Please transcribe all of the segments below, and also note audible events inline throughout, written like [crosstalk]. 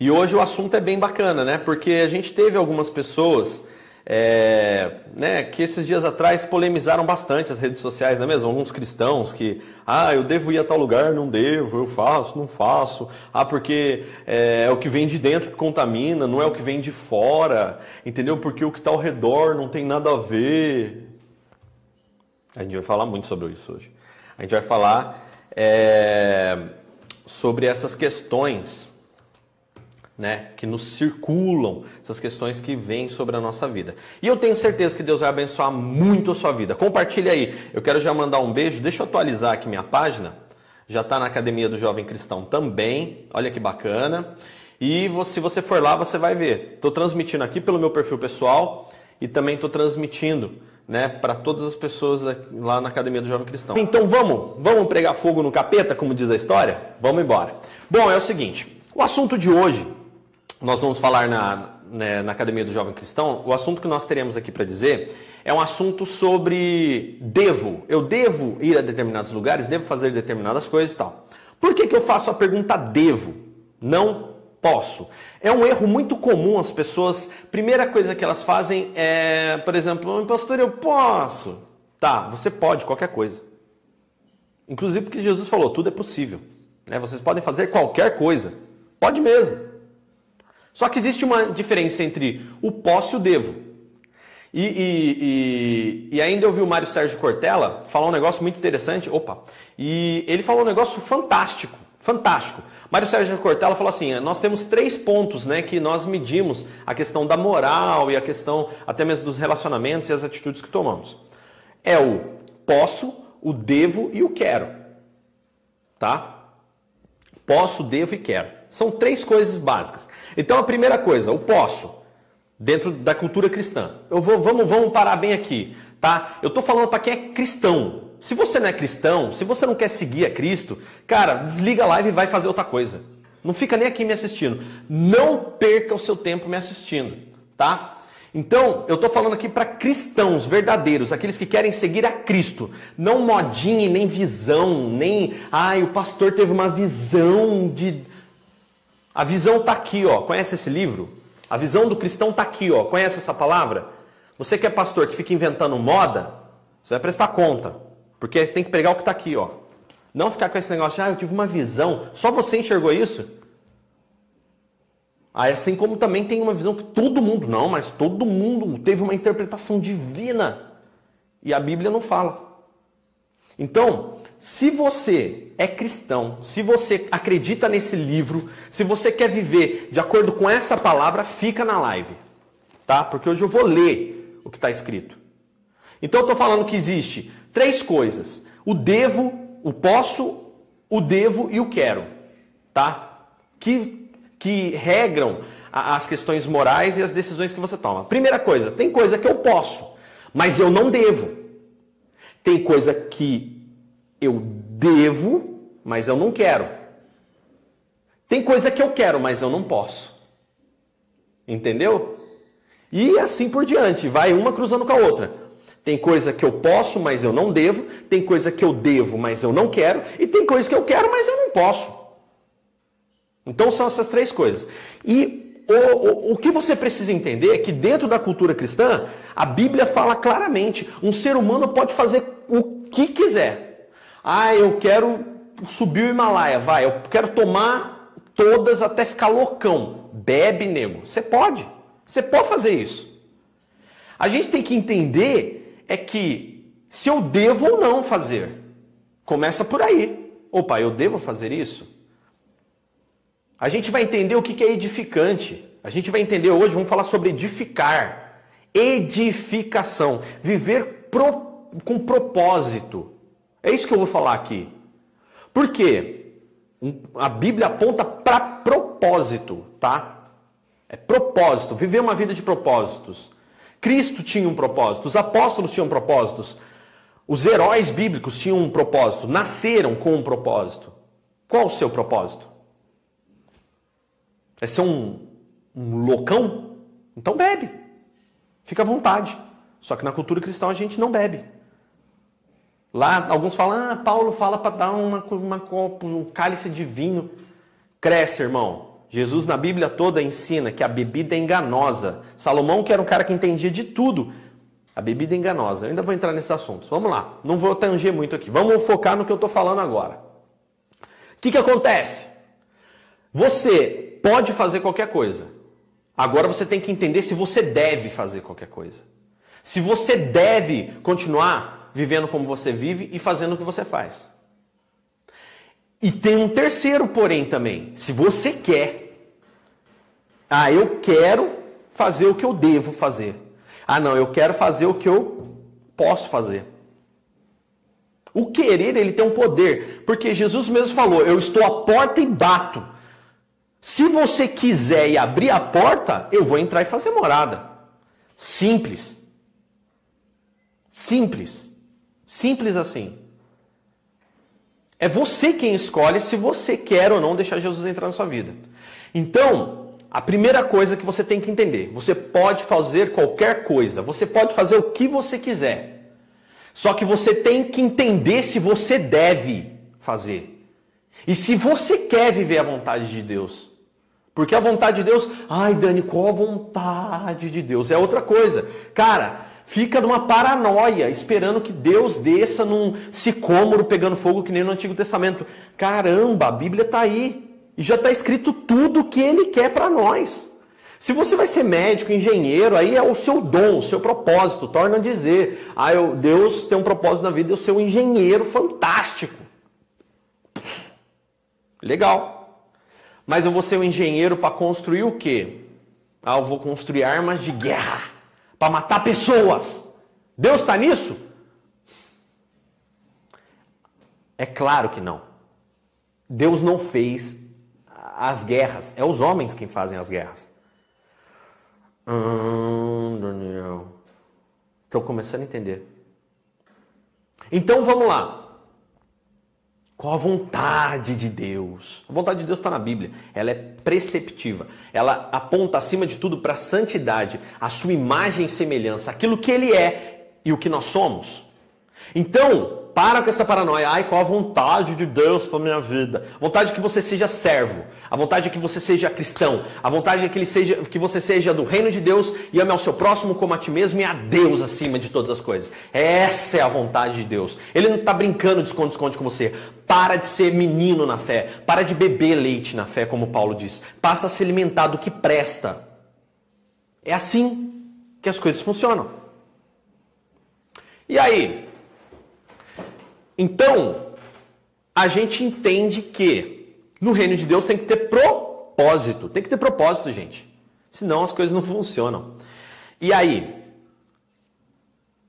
E hoje o assunto é bem bacana, né? Porque a gente teve algumas pessoas é, né, que esses dias atrás polemizaram bastante as redes sociais, não é mesmo? Alguns cristãos que, ah, eu devo ir a tal lugar, não devo, eu faço, não faço, ah, porque é, é o que vem de dentro que contamina, não é o que vem de fora, entendeu? Porque o que está ao redor não tem nada a ver. A gente vai falar muito sobre isso hoje. A gente vai falar é, sobre essas questões né, que nos circulam, essas questões que vêm sobre a nossa vida. E eu tenho certeza que Deus vai abençoar muito a sua vida. Compartilhe aí. Eu quero já mandar um beijo. Deixa eu atualizar aqui minha página. Já está na Academia do Jovem Cristão também. Olha que bacana. E se você for lá, você vai ver. Estou transmitindo aqui pelo meu perfil pessoal e também estou transmitindo né, para todas as pessoas lá na Academia do Jovem Cristão. Então vamos, vamos pregar fogo no capeta, como diz a história? Vamos embora. Bom, é o seguinte, o assunto de hoje nós vamos falar na, né, na Academia do Jovem Cristão, o assunto que nós teremos aqui para dizer é um assunto sobre devo. Eu devo ir a determinados lugares, devo fazer determinadas coisas e tal. Por que, que eu faço a pergunta devo? Não posso. É um erro muito comum as pessoas. Primeira coisa que elas fazem é, por exemplo, pastor, eu posso. Tá, você pode qualquer coisa. Inclusive porque Jesus falou, tudo é possível. Né? Vocês podem fazer qualquer coisa. Pode mesmo. Só que existe uma diferença entre o posso e o devo. E, e, e, e, ainda eu vi o Mário Sérgio Cortella falar um negócio muito interessante. Opa! E ele falou um negócio fantástico. Fantástico. Mário Sérgio Cortella falou assim: nós temos três pontos né, que nós medimos a questão da moral e a questão até mesmo dos relacionamentos e as atitudes que tomamos. É o posso, o devo e o quero. Tá? Posso, devo e quero. São três coisas básicas. Então a primeira coisa, o posso, dentro da cultura cristã. Eu vou, vamos, vamos parar bem aqui, tá? Eu estou falando para quem é cristão. Se você não é cristão, se você não quer seguir a Cristo, cara, desliga a live e vai fazer outra coisa. Não fica nem aqui me assistindo. Não perca o seu tempo me assistindo, tá? Então, eu estou falando aqui para cristãos verdadeiros, aqueles que querem seguir a Cristo. Não modinha, nem visão, nem. Ai, o pastor teve uma visão de a visão está aqui, ó. Conhece esse livro? A visão do cristão está aqui, ó. Conhece essa palavra? Você que é pastor que fica inventando moda, você vai prestar conta. Porque tem que pregar o que está aqui, ó. Não ficar com esse negócio de, ah, eu tive uma visão. Só você enxergou isso? Aí, assim como também tem uma visão que todo mundo, não, mas todo mundo teve uma interpretação divina. E a Bíblia não fala. Então, se você é cristão, se você acredita nesse livro, se você quer viver de acordo com essa palavra, fica na live, tá? Porque hoje eu vou ler o que está escrito. Então eu estou falando que existe três coisas: o devo, o posso, o devo e o quero, tá? Que, que regram as questões morais e as decisões que você toma. Primeira coisa, tem coisa que eu posso, mas eu não devo. Tem coisa que eu devo, mas eu não quero. Tem coisa que eu quero, mas eu não posso. Entendeu? E assim por diante, vai uma cruzando com a outra. Tem coisa que eu posso, mas eu não devo. Tem coisa que eu devo, mas eu não quero. E tem coisa que eu quero, mas eu não posso. Então são essas três coisas. E o, o, o que você precisa entender é que dentro da cultura cristã, a Bíblia fala claramente: um ser humano pode fazer o que quiser. Ah, eu quero subir o Himalaia, vai, eu quero tomar todas até ficar loucão. Bebe, nego. Você pode. Você pode fazer isso. A gente tem que entender é que se eu devo ou não fazer. Começa por aí. Opa, eu devo fazer isso? A gente vai entender o que é edificante. A gente vai entender hoje, vamos falar sobre edificar. Edificação. Viver pro, com propósito. É isso que eu vou falar aqui. Por quê? A Bíblia aponta para propósito, tá? É propósito, viver uma vida de propósitos. Cristo tinha um propósito, os apóstolos tinham propósitos, os heróis bíblicos tinham um propósito, nasceram com um propósito. Qual o seu propósito? É ser um, um loucão? Então bebe. Fica à vontade. Só que na cultura cristã a gente não bebe. Lá, alguns falam, ah, Paulo fala para dar uma, uma copo, um cálice de vinho. Cresce, irmão. Jesus na Bíblia toda ensina que a bebida é enganosa. Salomão, que era um cara que entendia de tudo, a bebida é enganosa. Eu ainda vou entrar nesses assuntos. Vamos lá, não vou tanger muito aqui. Vamos focar no que eu estou falando agora. O que, que acontece? Você pode fazer qualquer coisa. Agora você tem que entender se você deve fazer qualquer coisa. Se você deve continuar vivendo como você vive e fazendo o que você faz. E tem um terceiro porém também. Se você quer, ah, eu quero fazer o que eu devo fazer. Ah, não, eu quero fazer o que eu posso fazer. O querer, ele tem um poder, porque Jesus mesmo falou: Eu estou à porta e bato. Se você quiser e abrir a porta, eu vou entrar e fazer morada. Simples. Simples. Simples assim. É você quem escolhe se você quer ou não deixar Jesus entrar na sua vida. Então, a primeira coisa que você tem que entender: você pode fazer qualquer coisa, você pode fazer o que você quiser. Só que você tem que entender se você deve fazer. E se você quer viver a vontade de Deus. Porque a vontade de Deus, ai Dani, qual a vontade de Deus? É outra coisa. Cara, fica numa paranoia, esperando que Deus desça num sicômoro pegando fogo que nem no Antigo Testamento. Caramba, a Bíblia está aí. E já está escrito tudo o que ele quer para nós. Se você vai ser médico, engenheiro, aí é o seu dom, o seu propósito. Torna a dizer, ah, eu, Deus tem um propósito na vida, eu ser um engenheiro fantástico. Legal. Mas eu vou ser um engenheiro para construir o quê? Ah, eu vou construir armas de guerra para matar pessoas. Deus está nisso? É claro que não. Deus não fez as guerras. É os homens quem fazem as guerras. Hum, Daniel. Estou começando a entender. Então vamos lá. Qual a vontade de Deus? A vontade de Deus está na Bíblia. Ela é preceptiva. Ela aponta acima de tudo para a santidade, a sua imagem e semelhança, aquilo que Ele é e o que nós somos. Então, para com essa paranoia. Ai, qual a vontade de Deus para minha vida? A vontade é que você seja servo. A vontade é que você seja cristão. A vontade é que, ele seja, que você seja do reino de Deus e ame ao seu próximo como a ti mesmo e a Deus acima de todas as coisas. Essa é a vontade de Deus. Ele não está brincando de esconde-esconde com você. Para de ser menino na fé. Para de beber leite na fé, como Paulo diz. Passa a se alimentar do que presta. É assim que as coisas funcionam. E aí, então, a gente entende que no reino de Deus tem que ter propósito. Tem que ter propósito, gente. Senão as coisas não funcionam. E aí?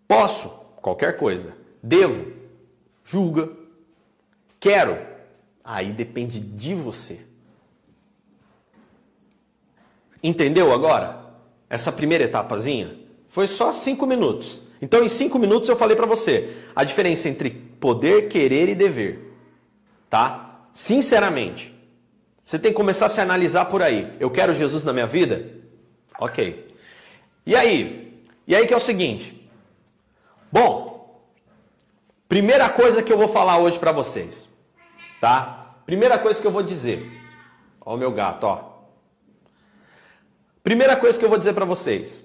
Posso? Qualquer coisa. Devo? Julga. Quero? Aí depende de você. Entendeu agora? Essa primeira etapazinha? Foi só cinco minutos. Então, em cinco minutos eu falei para você a diferença entre poder, querer e dever. Tá? Sinceramente. Você tem que começar a se analisar por aí. Eu quero Jesus na minha vida? Ok. E aí? E aí que é o seguinte. Bom, primeira coisa que eu vou falar hoje para vocês. Tá? Primeira coisa que eu vou dizer. Ó o meu gato, ó. Primeira coisa que eu vou dizer para vocês.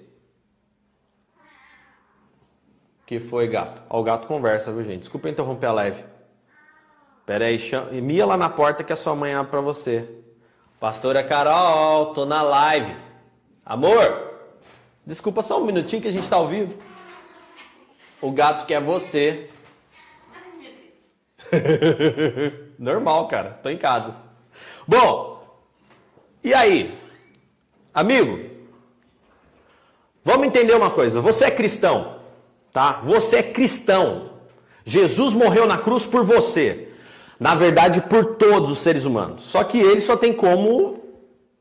Que foi, gato? Ó, o gato conversa, viu, gente? Desculpa interromper a live. Pera aí, chama... Mia lá na porta que a sua mãe abre pra você. Pastora Carol, tô na live. Amor, desculpa só um minutinho que a gente tá ao vivo. O gato quer você. [laughs] Normal, cara. Tô em casa. Bom, e aí? Amigo, vamos entender uma coisa. Você é cristão? Tá? Você é cristão. Jesus morreu na cruz por você. Na verdade, por todos os seres humanos. Só que ele só tem como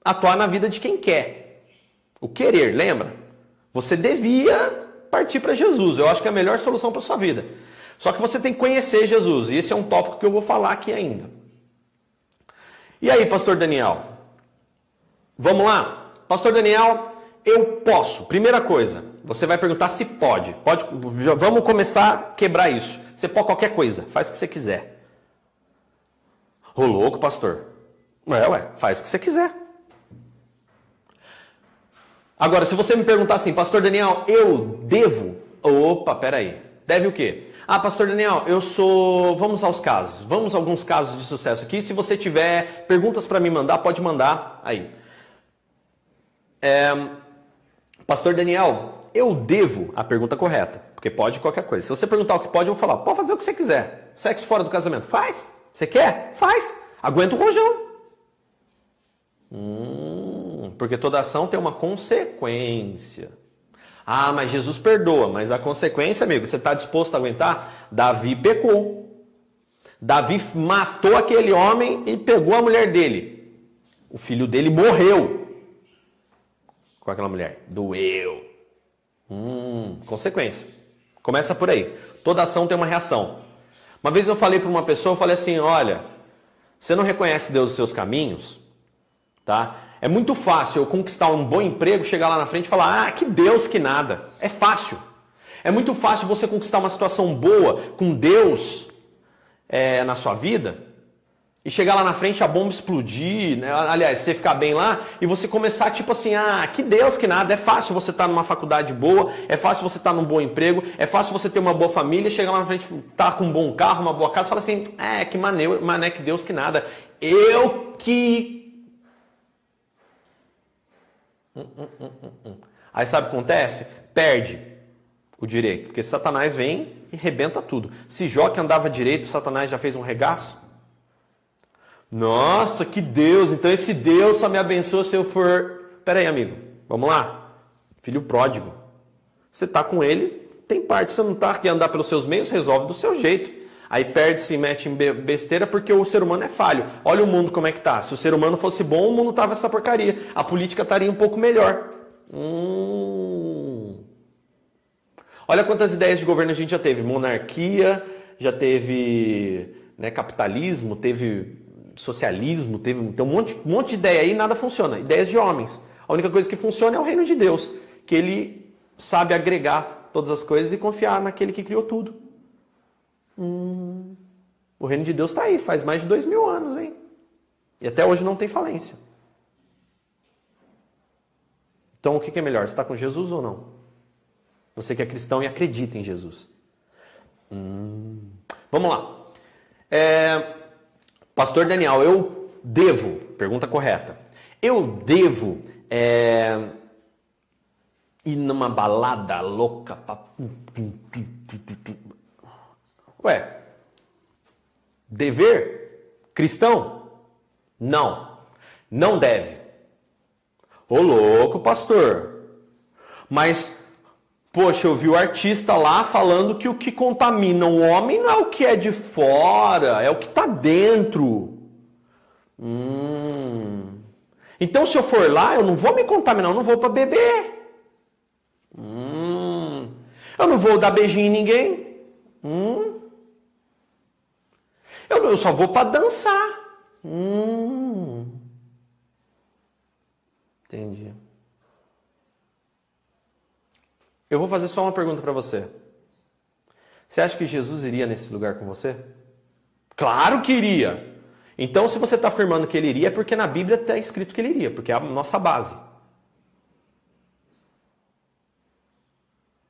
atuar na vida de quem quer. O querer, lembra? Você devia partir para Jesus. Eu acho que é a melhor solução para sua vida. Só que você tem que conhecer Jesus. E esse é um tópico que eu vou falar aqui ainda. E aí, pastor Daniel? Vamos lá? Pastor Daniel, eu posso. Primeira coisa, você vai perguntar se pode. Pode, já vamos começar a quebrar isso. Você pode qualquer coisa, faz o que você quiser. Ô louco, pastor. É, ué, faz o que você quiser. Agora, se você me perguntar assim, Pastor Daniel, eu devo? Opa, peraí. Deve o quê? Ah, Pastor Daniel, eu sou. Vamos aos casos. Vamos a alguns casos de sucesso aqui. Se você tiver perguntas para me mandar, pode mandar aí. É... Pastor Daniel, eu devo a pergunta correta, porque pode qualquer coisa. Se você perguntar o que pode, eu vou falar: pode fazer o que você quiser. Sexo fora do casamento, faz. Você quer? Faz. Aguenta o rojão. Hum, porque toda ação tem uma consequência. Ah, mas Jesus perdoa, mas a consequência, amigo, você está disposto a aguentar? Davi pecou. Davi matou aquele homem e pegou a mulher dele. O filho dele morreu com aquela mulher. Doeu. Hum, consequência. Começa por aí. Toda ação tem uma reação. Uma vez eu falei para uma pessoa, eu falei assim, olha, você não reconhece Deus os seus caminhos, tá? É muito fácil eu conquistar um bom emprego, chegar lá na frente e falar: ah, que Deus, que nada. É fácil. É muito fácil você conquistar uma situação boa com Deus é, na sua vida e chegar lá na frente a bomba explodir, né? aliás, você ficar bem lá e você começar tipo assim, ah, que Deus que nada, é fácil você estar tá numa faculdade boa, é fácil você estar tá num bom emprego, é fácil você ter uma boa família, chegar lá na frente, tá com um bom carro, uma boa casa, fala assim, é, que mané, mané que Deus que nada. Eu que Hum, hum, hum, Aí sabe o que acontece? Perde o direito, porque Satanás vem e rebenta tudo. Se Jó que andava direito, Satanás já fez um regaço? Nossa, que Deus! Então esse Deus só me abençoa se eu for. Pera aí, amigo, vamos lá. Filho pródigo. Você está com ele, tem parte, você não está aqui andar pelos seus meios, resolve do seu jeito. Aí perde-se e mete em besteira porque o ser humano é falho. Olha o mundo como é que tá. Se o ser humano fosse bom, o mundo tava essa porcaria. A política estaria um pouco melhor. Hum. Olha quantas ideias de governo a gente já teve. Monarquia, já teve né, capitalismo, teve socialismo, teve tem um monte, um monte de ideia aí nada funciona. Ideias de homens. A única coisa que funciona é o reino de Deus, que ele sabe agregar todas as coisas e confiar naquele que criou tudo. Hum, o reino de Deus está aí, faz mais de dois mil anos, hein? E até hoje não tem falência. Então o que é melhor? Você está com Jesus ou não? Você que é cristão e acredita em Jesus. Hum. Vamos lá. É, Pastor Daniel, eu devo, pergunta correta, eu devo é, ir numa balada louca pra... Ué, dever cristão? Não, não deve. Ô louco, pastor. Mas, poxa, eu vi o artista lá falando que o que contamina o homem não é o que é de fora, é o que está dentro. Hum. Então, se eu for lá, eu não vou me contaminar, eu não vou para beber. Hum. Eu não vou dar beijinho em ninguém. Hum. Eu, eu só vou para dançar. Hum. Entendi. Eu vou fazer só uma pergunta para você. Você acha que Jesus iria nesse lugar com você? Claro que iria. Então, se você está afirmando que ele iria, é porque na Bíblia está escrito que ele iria, porque é a nossa base.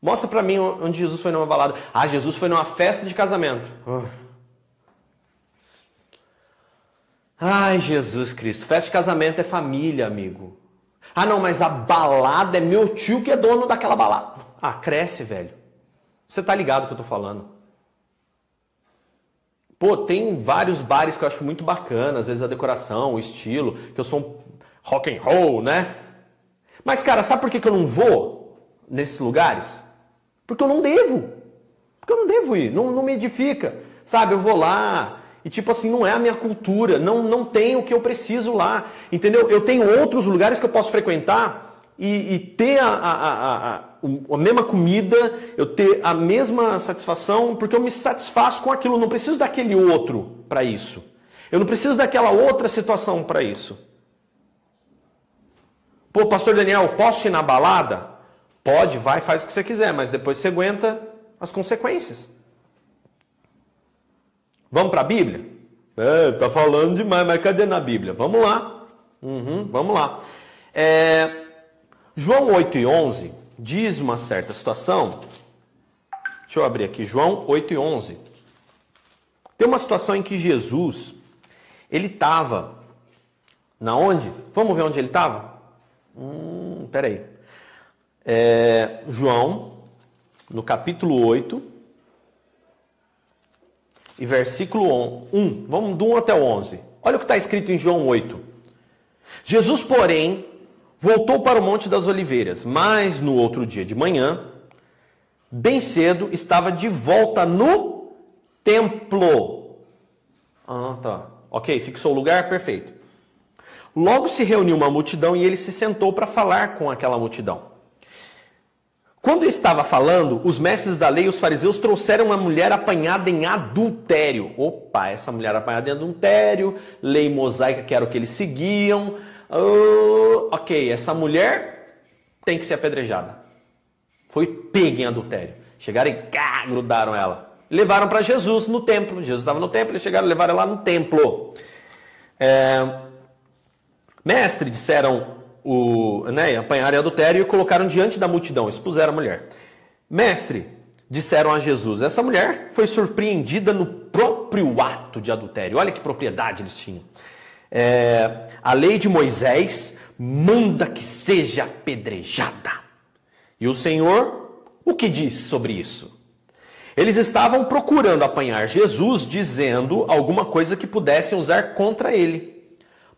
Mostra para mim onde Jesus foi numa balada. Ah, Jesus foi numa festa de casamento. Uh. Ai, Jesus Cristo. Festa de casamento é família, amigo. Ah, não, mas a balada é meu tio que é dono daquela balada. Ah, cresce, velho. Você tá ligado que eu tô falando. Pô, tem vários bares que eu acho muito bacana, às vezes a decoração, o estilo, que eu sou um rock and roll, né? Mas, cara, sabe por que, que eu não vou nesses lugares? Porque eu não devo. Porque eu não devo ir, não, não me edifica. Sabe, eu vou lá, e tipo assim, não é a minha cultura, não, não tem o que eu preciso lá. Entendeu? Eu tenho outros lugares que eu posso frequentar e, e ter a, a, a, a, mesma comida, eu ter a mesma satisfação, porque eu me satisfaço com aquilo, eu não preciso daquele outro para isso. Eu não preciso daquela outra situação para isso. Pô, pastor Daniel, posso ir na balada? Pode, vai, faz o que você quiser, mas depois você aguenta as consequências. Vamos para a Bíblia? É, tá falando demais, mas cadê na Bíblia? Vamos lá. Uhum, vamos lá. É, João 8 e 11 diz uma certa situação. Deixa eu abrir aqui, João 8 e 11. Tem uma situação em que Jesus, ele estava na onde? Vamos ver onde ele estava? Hum, peraí. É, João, no capítulo 8, e versículo 1. Vamos do 1 até o 11. Olha o que está escrito em João 8. Jesus, porém, voltou para o Monte das Oliveiras, mas no outro dia de manhã, bem cedo, estava de volta no templo. Ah, tá. Ok, fixou o lugar? Perfeito. Logo se reuniu uma multidão e ele se sentou para falar com aquela multidão. Quando estava falando, os mestres da lei e os fariseus trouxeram uma mulher apanhada em adultério. Opa, essa mulher apanhada em adultério, lei mosaica que era o que eles seguiam. Uh, ok, essa mulher tem que ser apedrejada. Foi pega em adultério. Chegaram e cá, grudaram ela. Levaram para Jesus no templo. Jesus estava no templo, eles chegaram e levaram ela no templo. É... Mestre, disseram o, né, apanharam adultério e colocaram diante da multidão, expuseram a mulher. Mestre, disseram a Jesus, essa mulher foi surpreendida no próprio ato de adultério. Olha que propriedade eles tinham. É, a lei de Moisés manda que seja apedrejada. E o Senhor, o que diz sobre isso? Eles estavam procurando apanhar Jesus, dizendo alguma coisa que pudessem usar contra ele.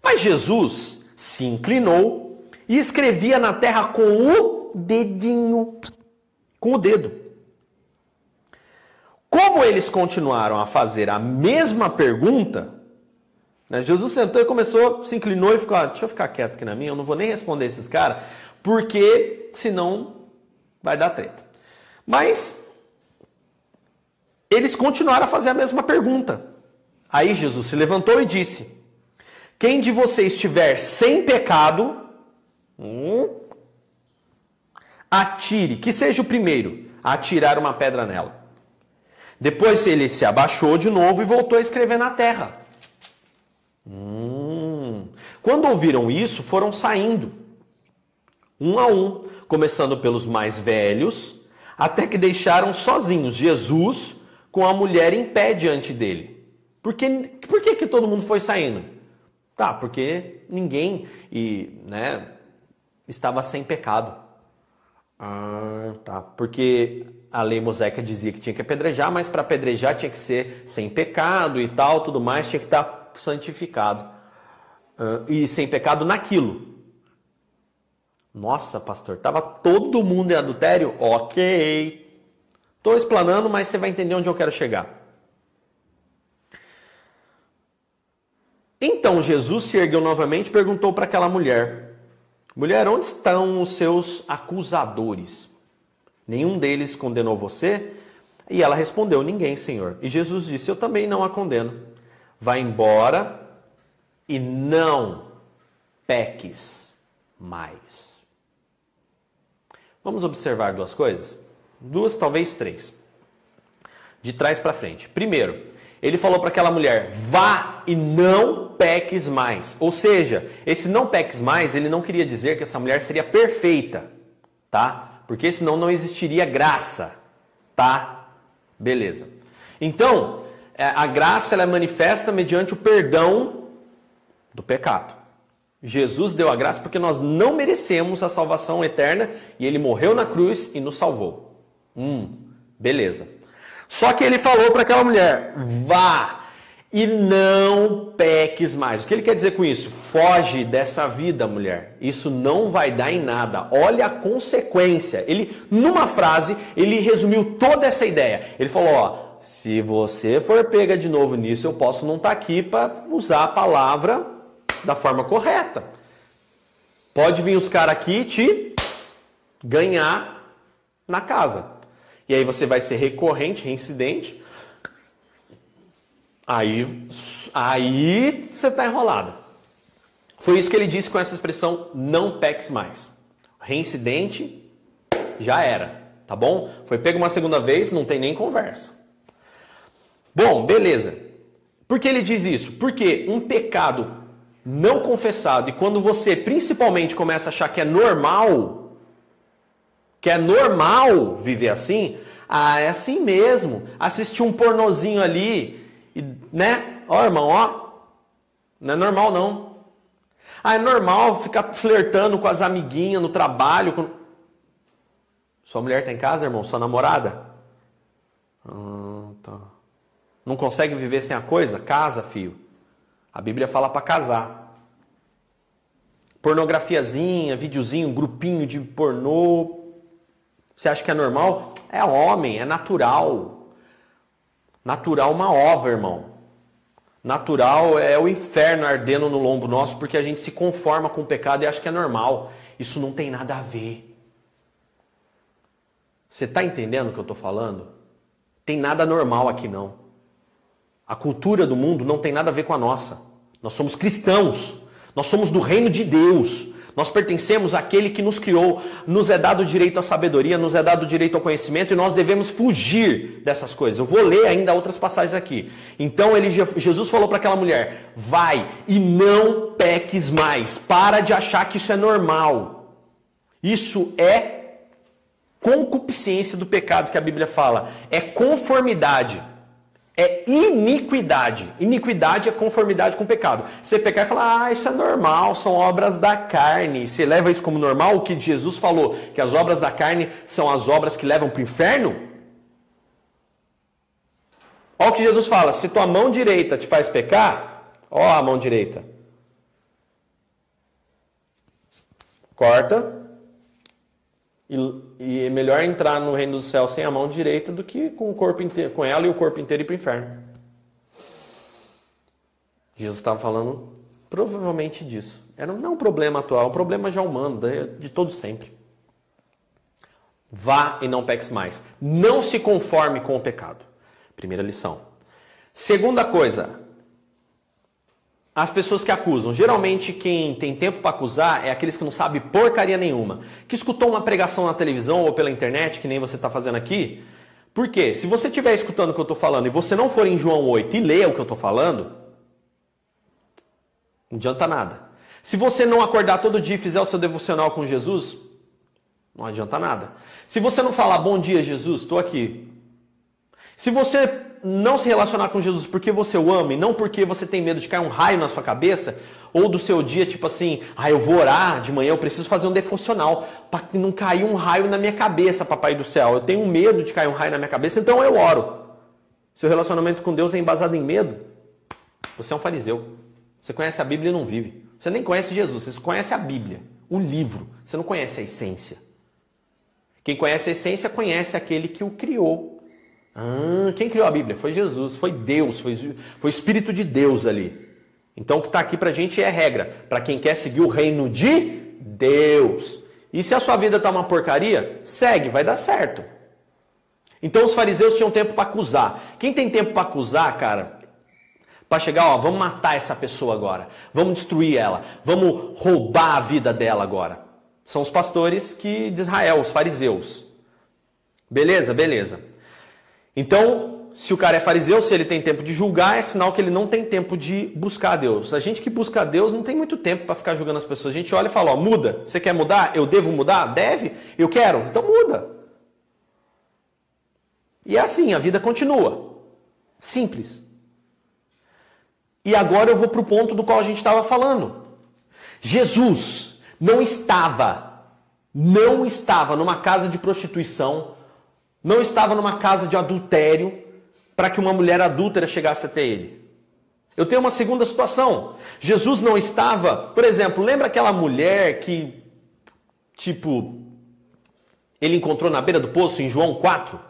Mas Jesus se inclinou e escrevia na terra com o dedinho, com o dedo. Como eles continuaram a fazer a mesma pergunta, Jesus sentou e começou, se inclinou e ficou: ah, deixa eu ficar quieto aqui na minha, eu não vou nem responder esses caras, porque senão vai dar treta. Mas eles continuaram a fazer a mesma pergunta. Aí Jesus se levantou e disse: Quem de vocês estiver sem pecado, Hum? Atire, que seja o primeiro a atirar uma pedra nela. Depois ele se abaixou de novo e voltou a escrever na terra. Hum. Quando ouviram isso, foram saindo, um a um, começando pelos mais velhos, até que deixaram sozinhos Jesus com a mulher em pé diante dele. Por que, por que, que todo mundo foi saindo? Tá, porque ninguém, e, né, estava sem pecado. Ah, tá. Porque a lei mosaica dizia que tinha que apedrejar, mas para apedrejar tinha que ser sem pecado e tal, tudo mais, tinha que estar santificado. Ah, e sem pecado naquilo. Nossa, pastor, estava todo mundo em adultério? Ok. Estou explanando, mas você vai entender onde eu quero chegar. Então Jesus se ergueu novamente e perguntou para aquela mulher: Mulher, onde estão os seus acusadores? Nenhum deles condenou você? E ela respondeu: Ninguém, Senhor. E Jesus disse: Eu também não a condeno. Vá embora e não peques mais. Vamos observar duas coisas? Duas, talvez três. De trás para frente. Primeiro, ele falou para aquela mulher: vá e não peques mais. Ou seja, esse não peques mais, ele não queria dizer que essa mulher seria perfeita, tá? Porque senão não existiria graça, tá? Beleza. Então, a graça ela é manifesta mediante o perdão do pecado. Jesus deu a graça porque nós não merecemos a salvação eterna e ele morreu na cruz e nos salvou. Hum, beleza. Só que ele falou para aquela mulher: vá e não peques mais. O que ele quer dizer com isso? Foge dessa vida, mulher. Isso não vai dar em nada. Olha a consequência. Ele, numa frase, ele resumiu toda essa ideia. Ele falou: ó, se você for pega de novo nisso, eu posso não estar tá aqui para usar a palavra da forma correta. Pode vir os caras aqui te ganhar na casa. E aí você vai ser recorrente, reincidente. Aí, aí você está enrolado. Foi isso que ele disse com essa expressão não peques mais. Reincidente, já era, tá bom? Foi pego uma segunda vez, não tem nem conversa. Bom, beleza. Por que ele diz isso? Porque um pecado não confessado e quando você principalmente começa a achar que é normal, que é normal viver assim, ah, é assim mesmo. Assistir um pornozinho ali, e, né? Ó, irmão, ó. Não é normal, não. Ah, é normal ficar flertando com as amiguinhas no trabalho. Com... Sua mulher tá em casa, irmão? Sua namorada? Ah, tá. Não consegue viver sem a coisa? Casa, filho. A Bíblia fala para casar. Pornografiazinha, videozinho, grupinho de pornô. Você acha que é normal? É homem, é natural. Natural uma ova, irmão. Natural é o inferno ardendo no lombo nosso porque a gente se conforma com o pecado e acha que é normal. Isso não tem nada a ver. Você está entendendo o que eu estou falando? Tem nada normal aqui não. A cultura do mundo não tem nada a ver com a nossa. Nós somos cristãos. Nós somos do reino de Deus. Nós pertencemos àquele que nos criou. Nos é dado direito à sabedoria, nos é dado direito ao conhecimento e nós devemos fugir dessas coisas. Eu vou ler ainda outras passagens aqui. Então ele, Jesus falou para aquela mulher: vai e não peques mais. Para de achar que isso é normal. Isso é concupiscência do pecado que a Bíblia fala. É conformidade é iniquidade. Iniquidade é conformidade com o pecado. Você pecar e falar, ah, isso é normal, são obras da carne. Você leva isso como normal, o que Jesus falou, que as obras da carne são as obras que levam para o inferno? Olha o que Jesus fala: se tua mão direita te faz pecar, ó a mão direita. Corta, e, e, é melhor entrar no reino do céu sem a mão direita do que com o corpo inteiro, com ela e o corpo inteiro ir para o inferno. Jesus estava falando provavelmente disso. Era não um problema atual, um problema já humano, de todo sempre. Vá e não peques mais. Não se conforme com o pecado. Primeira lição. Segunda coisa, as pessoas que acusam. Geralmente quem tem tempo para acusar é aqueles que não sabem porcaria nenhuma. Que escutou uma pregação na televisão ou pela internet, que nem você está fazendo aqui. Por quê? Se você estiver escutando o que eu estou falando e você não for em João 8 e ler o que eu estou falando, não adianta nada. Se você não acordar todo dia e fizer o seu devocional com Jesus, não adianta nada. Se você não falar bom dia, Jesus, estou aqui. Se você não se relacionar com Jesus porque você o ama e não porque você tem medo de cair um raio na sua cabeça, ou do seu dia, tipo assim, ah, eu vou orar de manhã, eu preciso fazer um defuncional para não cair um raio na minha cabeça, papai do céu. Eu tenho medo de cair um raio na minha cabeça, então eu oro. Seu relacionamento com Deus é embasado em medo. Você é um fariseu. Você conhece a Bíblia e não vive. Você nem conhece Jesus, você conhece a Bíblia, o livro. Você não conhece a essência. Quem conhece a essência conhece aquele que o criou. Ah, quem criou a Bíblia? Foi Jesus, foi Deus, foi, foi o Espírito de Deus ali. Então o que está aqui para a gente é regra. Para quem quer seguir o reino de Deus. E se a sua vida está uma porcaria, segue, vai dar certo. Então os fariseus tinham tempo para acusar. Quem tem tempo para acusar, cara, para chegar, ó, vamos matar essa pessoa agora, vamos destruir ela, vamos roubar a vida dela agora. São os pastores que de Israel, os fariseus. Beleza, beleza. Então, se o cara é fariseu, se ele tem tempo de julgar, é sinal que ele não tem tempo de buscar a Deus. A gente que busca a Deus não tem muito tempo para ficar julgando as pessoas. A gente olha e fala: ó, muda. Você quer mudar? Eu devo mudar? Deve? Eu quero? Então muda. E é assim, a vida continua. Simples. E agora eu vou para o ponto do qual a gente estava falando. Jesus não estava, não estava numa casa de prostituição não estava numa casa de adultério para que uma mulher adúltera chegasse até ele. Eu tenho uma segunda situação. Jesus não estava, por exemplo, lembra aquela mulher que, tipo, ele encontrou na beira do poço em João 4?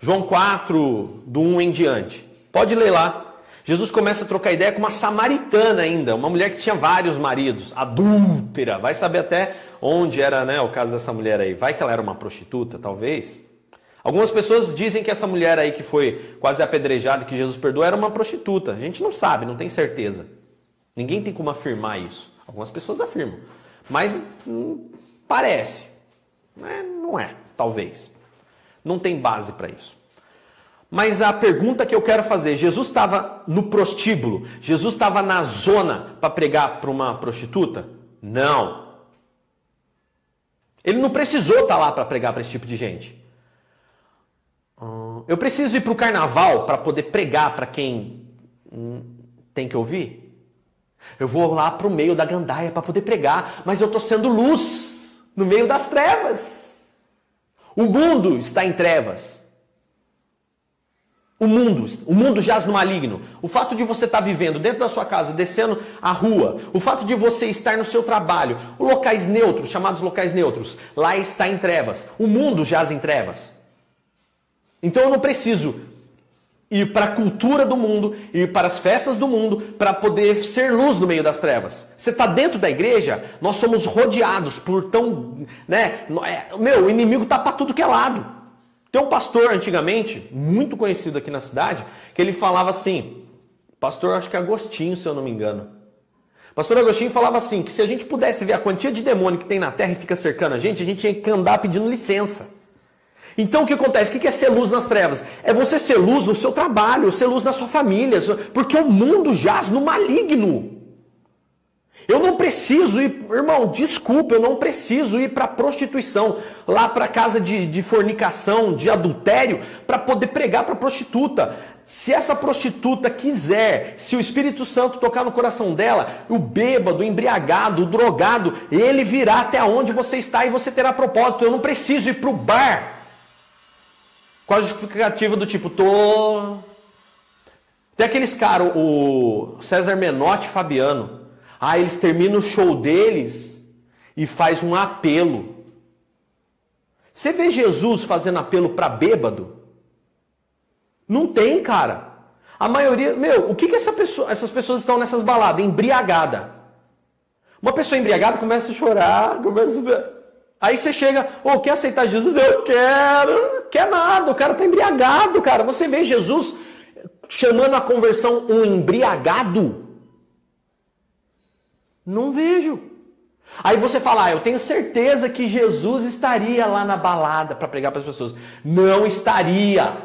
João 4, do 1 em diante. Pode ler lá. Jesus começa a trocar ideia com uma samaritana ainda, uma mulher que tinha vários maridos, adúltera. Vai saber até onde era né, o caso dessa mulher aí. Vai que ela era uma prostituta, talvez. Algumas pessoas dizem que essa mulher aí que foi quase apedrejada, que Jesus perdoou, era uma prostituta. A gente não sabe, não tem certeza. Ninguém tem como afirmar isso. Algumas pessoas afirmam. Mas hum, parece. É, não é, talvez. Não tem base para isso. Mas a pergunta que eu quero fazer: Jesus estava no prostíbulo? Jesus estava na zona para pregar para uma prostituta? Não. Ele não precisou estar lá para pregar para esse tipo de gente. Eu preciso ir para o carnaval para poder pregar para quem tem que ouvir? Eu vou lá para o meio da gandaia para poder pregar, mas eu estou sendo luz no meio das trevas. O mundo está em trevas. O mundo, o mundo jaz no maligno. O fato de você estar vivendo dentro da sua casa, descendo a rua, o fato de você estar no seu trabalho, locais neutros, chamados locais neutros, lá está em trevas. O mundo jaz em trevas. Então eu não preciso ir para a cultura do mundo, ir para as festas do mundo, para poder ser luz no meio das trevas. Você está dentro da igreja, nós somos rodeados por tão. Né, é, meu, o inimigo está para tudo que é lado. Tem um pastor antigamente, muito conhecido aqui na cidade, que ele falava assim, pastor acho que Agostinho, se eu não me engano. Pastor Agostinho falava assim, que se a gente pudesse ver a quantia de demônio que tem na terra e fica cercando a gente, a gente tinha que andar pedindo licença. Então o que acontece? O que é ser luz nas trevas? É você ser luz no seu trabalho, ser luz na sua família, porque o mundo jaz no maligno. Eu não preciso ir, irmão, desculpa, eu não preciso ir para prostituição, lá para casa de, de fornicação, de adultério, para poder pregar para prostituta. Se essa prostituta quiser, se o Espírito Santo tocar no coração dela, o bêbado, o embriagado, o drogado, ele virá até onde você está e você terá propósito. Eu não preciso ir para o bar com a justificativa do tipo, tô. Tem aqueles caras, o César Menotti e Fabiano. Ah, eles terminam o show deles e faz um apelo. Você vê Jesus fazendo apelo para bêbado? Não tem, cara. A maioria, meu, o que, que essa pessoa, essas pessoas estão nessas baladas? Embriagada. Uma pessoa embriagada começa a chorar, começa a... Aí você chega, ô, oh, quer aceitar Jesus? Eu quero. Quer nada, o cara está embriagado, cara. Você vê Jesus chamando a conversão um embriagado? Não vejo. Aí você fala, ah, eu tenho certeza que Jesus estaria lá na balada para pregar para as pessoas. Não estaria.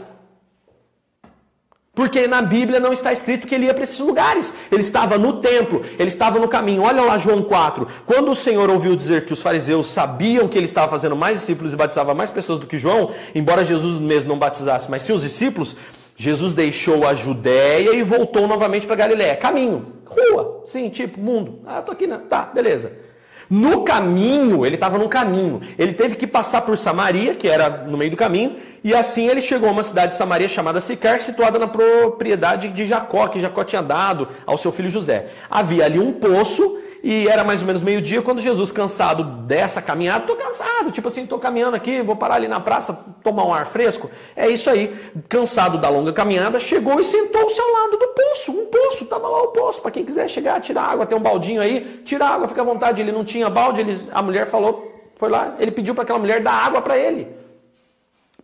Porque na Bíblia não está escrito que ele ia para esses lugares. Ele estava no templo, ele estava no caminho. Olha lá João 4. Quando o Senhor ouviu dizer que os fariseus sabiam que ele estava fazendo mais discípulos e batizava mais pessoas do que João, embora Jesus mesmo não batizasse, mas sim os discípulos, Jesus deixou a Judéia e voltou novamente para Galiléia. Caminho, rua, sim, tipo, mundo. Ah, tô aqui, né? Tá, beleza. No caminho, ele estava no caminho. Ele teve que passar por Samaria, que era no meio do caminho, e assim ele chegou a uma cidade de Samaria chamada Sicar, situada na propriedade de Jacó, que Jacó tinha dado ao seu filho José. Havia ali um poço e era mais ou menos meio-dia quando Jesus, cansado dessa caminhada, tô cansado, tipo assim, tô caminhando aqui, vou parar ali na praça, tomar um ar fresco. É isso aí. Cansado da longa caminhada, chegou e sentou-se ao lado do poço. Um poço, tava lá o poço, para quem quiser chegar, tirar água, tem um baldinho aí, tira água, fica à vontade. Ele não tinha balde, ele, a mulher falou, foi lá, ele pediu para aquela mulher dar água para ele.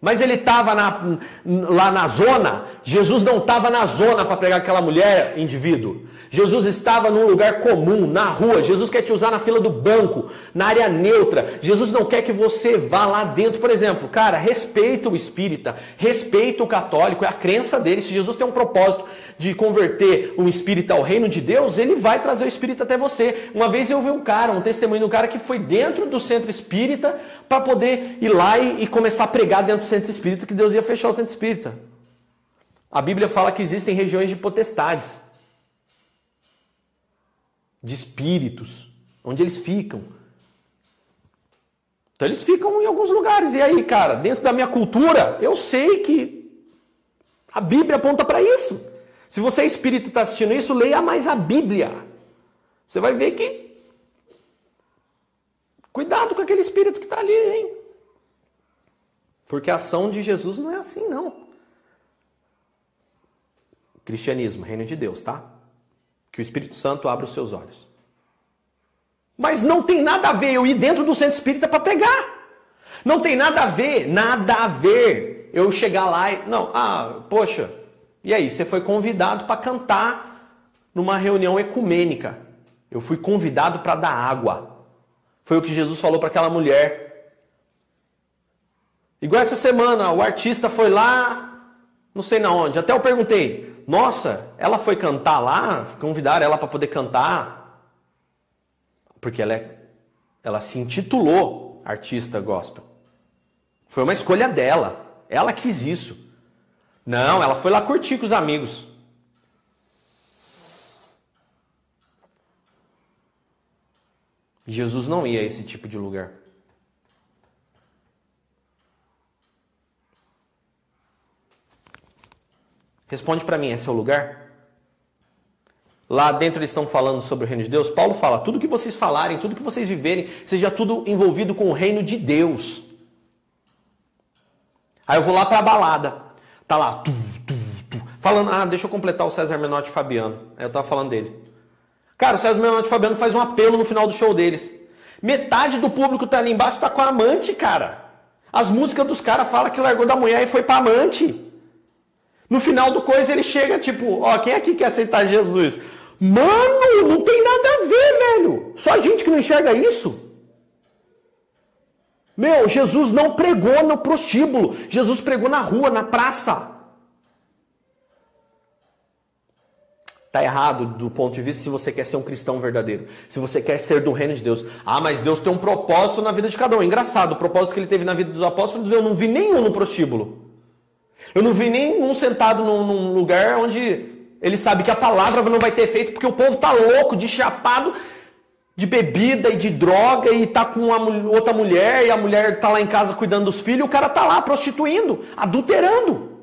Mas ele estava lá na zona, Jesus não estava na zona para pregar aquela mulher, indivíduo. Jesus estava num lugar comum, na rua. Jesus quer te usar na fila do banco, na área neutra. Jesus não quer que você vá lá dentro, por exemplo. Cara, respeita o espírita, respeita o católico, é a crença dele. Se Jesus tem um propósito de converter um espírita ao reino de Deus, ele vai trazer o espírita até você. Uma vez eu vi um cara, um testemunho de um cara que foi dentro do centro espírita para poder ir lá e, e começar a pregar dentro do centro espírita que Deus ia fechar o centro espírita. A Bíblia fala que existem regiões de potestades de espíritos, onde eles ficam. Então eles ficam em alguns lugares. E aí, cara, dentro da minha cultura, eu sei que a Bíblia aponta para isso. Se você é espírito e está assistindo isso, leia mais a Bíblia. Você vai ver que. Cuidado com aquele espírito que está ali, hein? Porque a ação de Jesus não é assim, não. Cristianismo, reino de Deus, tá? Que o Espírito Santo abra os seus olhos. Mas não tem nada a ver eu ir dentro do centro espírita para pregar. Não tem nada a ver, nada a ver eu chegar lá e. Não, ah, poxa, e aí? Você foi convidado para cantar numa reunião ecumênica. Eu fui convidado para dar água. Foi o que Jesus falou para aquela mulher. Igual essa semana, o artista foi lá, não sei na onde. Até eu perguntei: nossa, ela foi cantar lá? Convidaram ela para poder cantar? Porque ela, é, ela se intitulou artista gospel. Foi uma escolha dela. Ela quis isso. Não, ela foi lá curtir com os amigos. Jesus não ia a esse tipo de lugar. Responde para mim, esse é o lugar? Lá dentro eles estão falando sobre o reino de Deus. Paulo fala: tudo que vocês falarem, tudo que vocês viverem, seja tudo envolvido com o reino de Deus. Aí eu vou lá para a balada. Tá lá, tu, tu, tu, falando, ah, deixa eu completar o César Menotti Fabiano. Aí eu tava falando dele. Cara, o César Menotti Fabiano faz um apelo no final do show deles. Metade do público tá ali embaixo, tá com a amante, cara. As músicas dos caras falam que largou da mulher e foi pra amante. No final do coisa ele chega tipo, ó, quem aqui quer aceitar Jesus? Mano, não tem nada a ver, velho. Só a gente que não enxerga isso. Meu, Jesus não pregou no prostíbulo. Jesus pregou na rua, na praça. Está errado do ponto de vista se você quer ser um cristão verdadeiro. Se você quer ser do reino de Deus. Ah, mas Deus tem um propósito na vida de cada um. Engraçado, o propósito que ele teve na vida dos apóstolos, eu não vi nenhum no prostíbulo. Eu não vi nenhum sentado num, num lugar onde ele sabe que a palavra não vai ter efeito porque o povo está louco, de chapado, de bebida e de droga e tá com uma outra mulher e a mulher tá lá em casa cuidando dos filhos, o cara tá lá prostituindo, adulterando.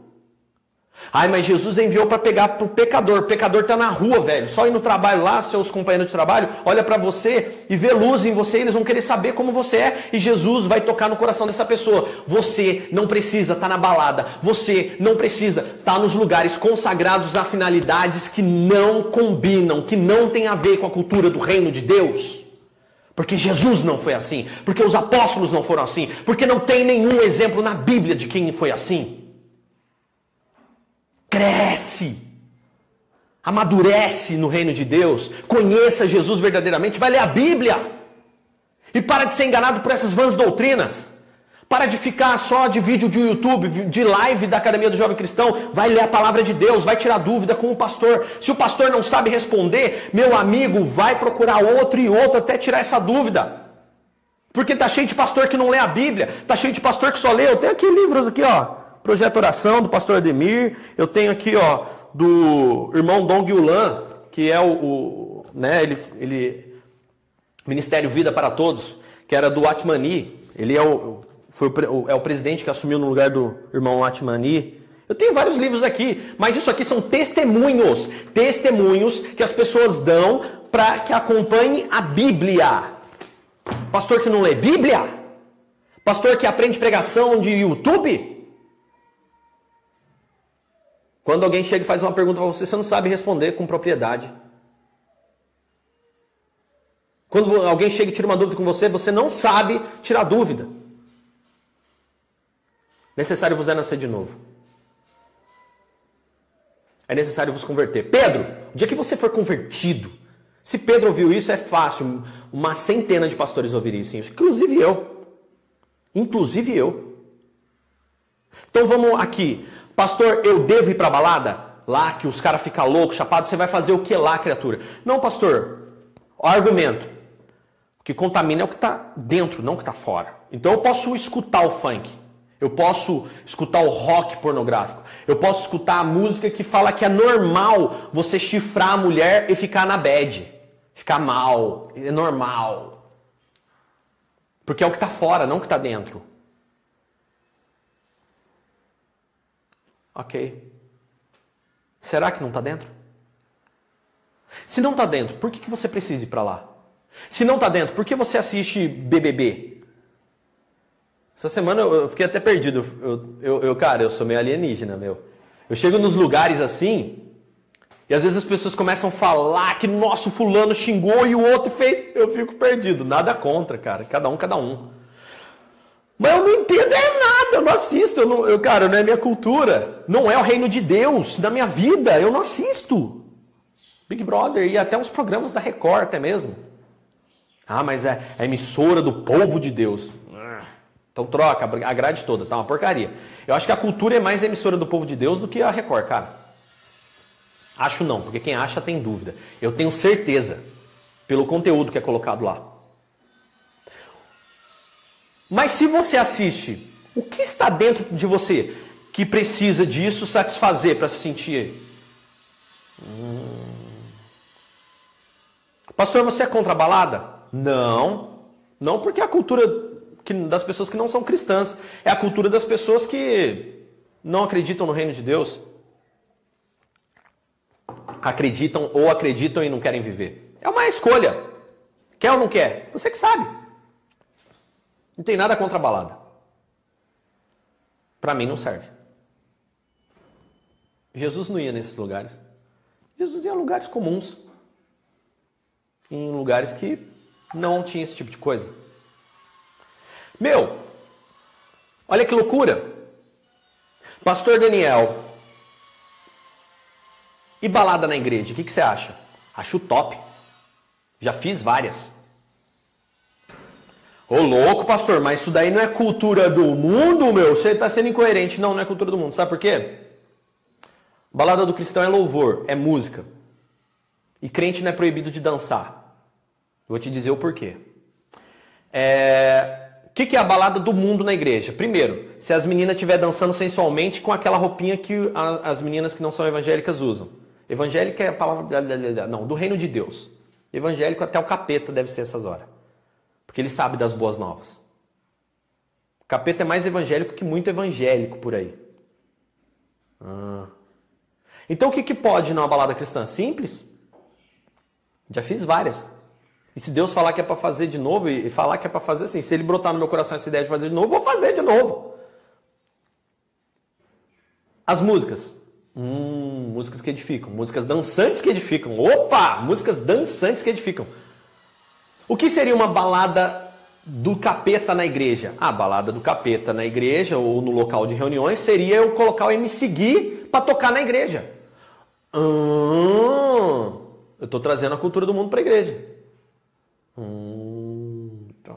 Ai, mas Jesus enviou para pegar pro pecador. O pecador tá na rua, velho. Só ir no trabalho lá, seus companheiros de trabalho, olha para você e vê luz em você, eles vão querer saber como você é, e Jesus vai tocar no coração dessa pessoa. Você não precisa estar tá na balada. Você não precisa estar tá nos lugares consagrados a finalidades que não combinam, que não tem a ver com a cultura do reino de Deus. Porque Jesus não foi assim, porque os apóstolos não foram assim, porque não tem nenhum exemplo na Bíblia de quem foi assim cresce, amadurece no reino de Deus, conheça Jesus verdadeiramente, vai ler a Bíblia e para de ser enganado por essas vãs doutrinas. Para de ficar só de vídeo de YouTube, de live da Academia do Jovem Cristão. Vai ler a palavra de Deus, vai tirar dúvida com o pastor. Se o pastor não sabe responder, meu amigo, vai procurar outro e outro até tirar essa dúvida. Porque tá cheio de pastor que não lê a Bíblia, tá cheio de pastor que só lê. Eu tenho aqui livros aqui, ó. Projeto Oração, do pastor Ademir. Eu tenho aqui, ó, do irmão Dong Yulan, que é o, o né, ele, ele Ministério Vida para Todos, que era do Atmani. Ele é o, foi o, é o presidente que assumiu no lugar do irmão Atmani. Eu tenho vários livros aqui, mas isso aqui são testemunhos, testemunhos que as pessoas dão para que acompanhe a Bíblia. Pastor que não lê Bíblia? Pastor que aprende pregação de YouTube? Quando alguém chega e faz uma pergunta para você, você não sabe responder com propriedade. Quando alguém chega e tira uma dúvida com você, você não sabe tirar dúvida. Necessário vos é nascer de novo. É necessário vos converter. Pedro, o dia que você for convertido, se Pedro ouviu isso, é fácil. Uma centena de pastores ouvir isso. Inclusive eu. Inclusive eu. Então vamos aqui. Pastor, eu devo ir para balada? Lá que os caras ficam loucos, chapados, você vai fazer o que lá, criatura? Não, pastor. Argumento. O que contamina é o que está dentro, não o que está fora. Então eu posso escutar o funk. Eu posso escutar o rock pornográfico. Eu posso escutar a música que fala que é normal você chifrar a mulher e ficar na bad. Ficar mal. É normal. Porque é o que está fora, não o que está dentro. Ok. Será que não está dentro? Se não está dentro, por que, que você precisa ir para lá? Se não está dentro, por que você assiste BBB? Essa semana eu fiquei até perdido. Eu, eu, eu, cara, eu sou meio alienígena, meu. Eu chego nos lugares assim, e às vezes as pessoas começam a falar que nosso fulano xingou e o outro fez. Eu fico perdido. Nada contra, cara. Cada um, cada um. Mas eu não entendo é nada, eu não assisto. Eu, não, eu, cara, não é minha cultura. Não é o reino de Deus na minha vida. Eu não assisto. Big Brother e até uns programas da Record até mesmo. Ah, mas é a emissora do povo de Deus. Então troca a grade toda, tá uma porcaria. Eu acho que a cultura é mais emissora do povo de Deus do que a Record, cara. Acho não, porque quem acha tem dúvida. Eu tenho certeza, pelo conteúdo que é colocado lá. Mas se você assiste, o que está dentro de você que precisa disso satisfazer para se sentir? Hum. Pastor, você é contra a balada? Não. Não porque é a cultura das pessoas que não são cristãs. É a cultura das pessoas que não acreditam no reino de Deus. Acreditam ou acreditam e não querem viver. É uma escolha. Quer ou não quer? Você que sabe. Não tem nada contra a balada. Para mim não serve. Jesus não ia nesses lugares. Jesus ia a lugares comuns. Em lugares que não tinha esse tipo de coisa. Meu, olha que loucura. Pastor Daniel. E balada na igreja, o que, que você acha? Acho top. Já fiz várias. Ô louco, pastor, mas isso daí não é cultura do mundo, meu? Você está sendo incoerente. Não, não é cultura do mundo. Sabe por quê? Balada do cristão é louvor, é música. E crente não é proibido de dançar. Vou te dizer o porquê. É... O que é a balada do mundo na igreja? Primeiro, se as meninas estiver dançando sensualmente com aquela roupinha que as meninas que não são evangélicas usam. Evangélica é a palavra. Não, do reino de Deus. Evangélico até o capeta deve ser essas horas. Porque ele sabe das boas novas. O capeta é mais evangélico que muito evangélico por aí. Ah. Então o que, que pode numa balada cristã? Simples. Já fiz várias. E se Deus falar que é para fazer de novo e falar que é para fazer assim, se ele brotar no meu coração essa ideia de fazer de novo, vou fazer de novo. As músicas. Hum, músicas que edificam, músicas dançantes que edificam. Opa, músicas dançantes que edificam. O que seria uma balada do capeta na igreja? A balada do capeta na igreja ou no local de reuniões seria eu colocar o MC Gui para tocar na igreja. Hum, eu estou trazendo a cultura do mundo para a igreja. Hum, tá.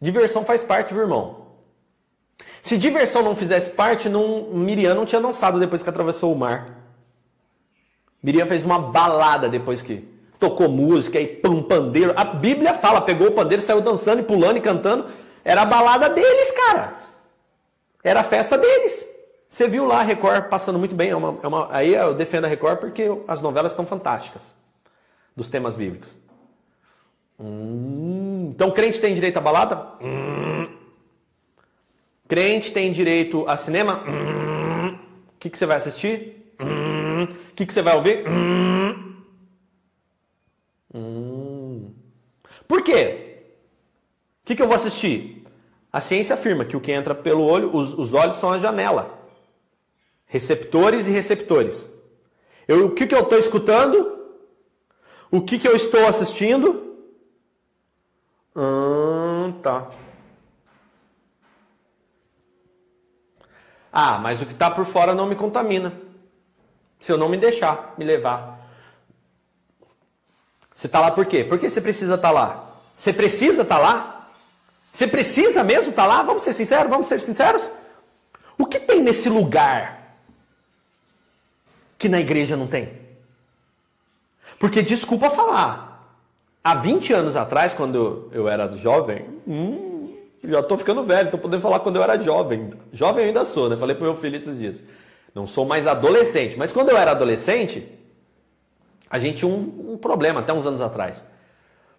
Diversão faz parte, viu, irmão? Se diversão não fizesse parte, não, Miriam não tinha dançado depois que atravessou o mar. Miriam fez uma balada depois que tocou música e pum, pandeiro. A Bíblia fala, pegou o pandeiro, saiu dançando e pulando e cantando. Era a balada deles, cara. Era a festa deles. Você viu lá a Record passando muito bem. É uma, é uma, aí eu defendo a Record porque as novelas estão fantásticas dos temas bíblicos. Hum, então crente tem direito à balada? Hum. Crente tem direito a cinema? Hum. O que, que você vai assistir? Hum. O que, que você vai ouvir? Hum. hum. Por quê? O que, que eu vou assistir? A ciência afirma que o que entra pelo olho, os, os olhos são a janela. Receptores e receptores. Eu, o que, que eu estou escutando? O que, que eu estou assistindo? Hum, tá. Ah, mas o que está por fora não me contamina. Se eu não me deixar me levar. Você está lá por quê? Por que você precisa estar tá lá? Você precisa estar tá lá? Você precisa mesmo estar tá lá? Vamos ser sinceros? Vamos ser sinceros? O que tem nesse lugar que na igreja não tem? Porque desculpa falar, Há 20 anos atrás, quando eu era jovem, hum, já estou ficando velho, estou podendo falar quando eu era jovem. Jovem eu ainda sou, né? Falei para meu filho esses dias. Não sou mais adolescente, mas quando eu era adolescente, a gente tinha um, um problema até uns anos atrás.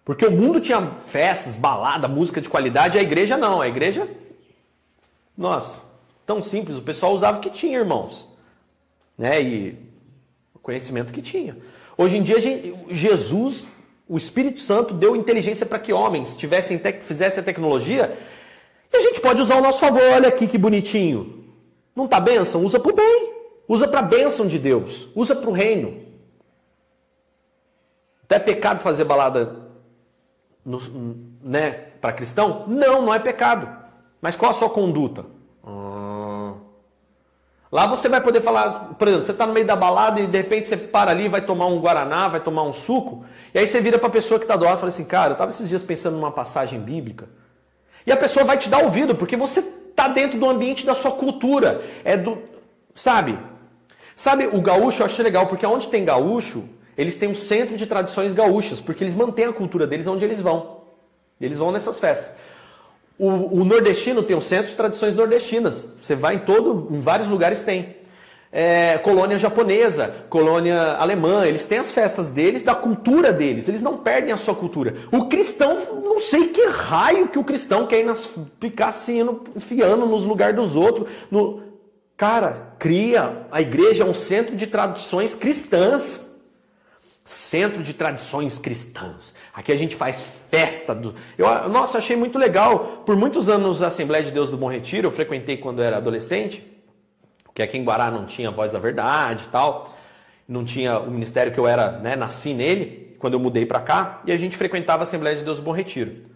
Porque o mundo tinha festas, balada, música de qualidade, a igreja não. A igreja, nossa, tão simples. O pessoal usava o que tinha, irmãos. Né? E o conhecimento que tinha. Hoje em dia, Jesus o Espírito Santo deu inteligência para que homens tivessem fizessem a tecnologia e a gente pode usar ao nosso favor. Olha aqui que bonitinho. Não tá bênção? Usa para o bem. Usa para a bênção de Deus. Usa para o reino. Até é pecado fazer balada no, né, para cristão? Não, não é pecado. Mas qual a sua conduta? Lá você vai poder falar, por exemplo, você está no meio da balada e de repente você para ali, vai tomar um guaraná, vai tomar um suco, e aí você vira para a pessoa que está do lado e fala assim, cara, eu estava esses dias pensando numa passagem bíblica, e a pessoa vai te dar ouvido, porque você está dentro do ambiente da sua cultura, é do, sabe? Sabe, o gaúcho eu acho legal, porque onde tem gaúcho, eles têm um centro de tradições gaúchas, porque eles mantêm a cultura deles onde eles vão. Eles vão nessas festas. O, o, nordestino tem um centro de tradições nordestinas. Você vai em todo, em vários lugares tem. É, colônia japonesa, colônia alemã, eles têm as festas deles, da cultura deles, eles não perdem a sua cultura. O cristão, não sei que raio que o cristão quer ir nas, ficar assim, enfiando nos lugares dos outros. No... Cara, cria, a igreja é um centro de tradições cristãs. Centro de tradições cristãs. Aqui a gente faz festa do. Eu, nossa, achei muito legal. Por muitos anos a Assembleia de Deus do Bom Retiro, eu frequentei quando era adolescente, porque aqui em Guará não tinha voz da verdade e tal. Não tinha o ministério que eu era, né, nasci nele, quando eu mudei para cá, e a gente frequentava a Assembleia de Deus do Bom Retiro.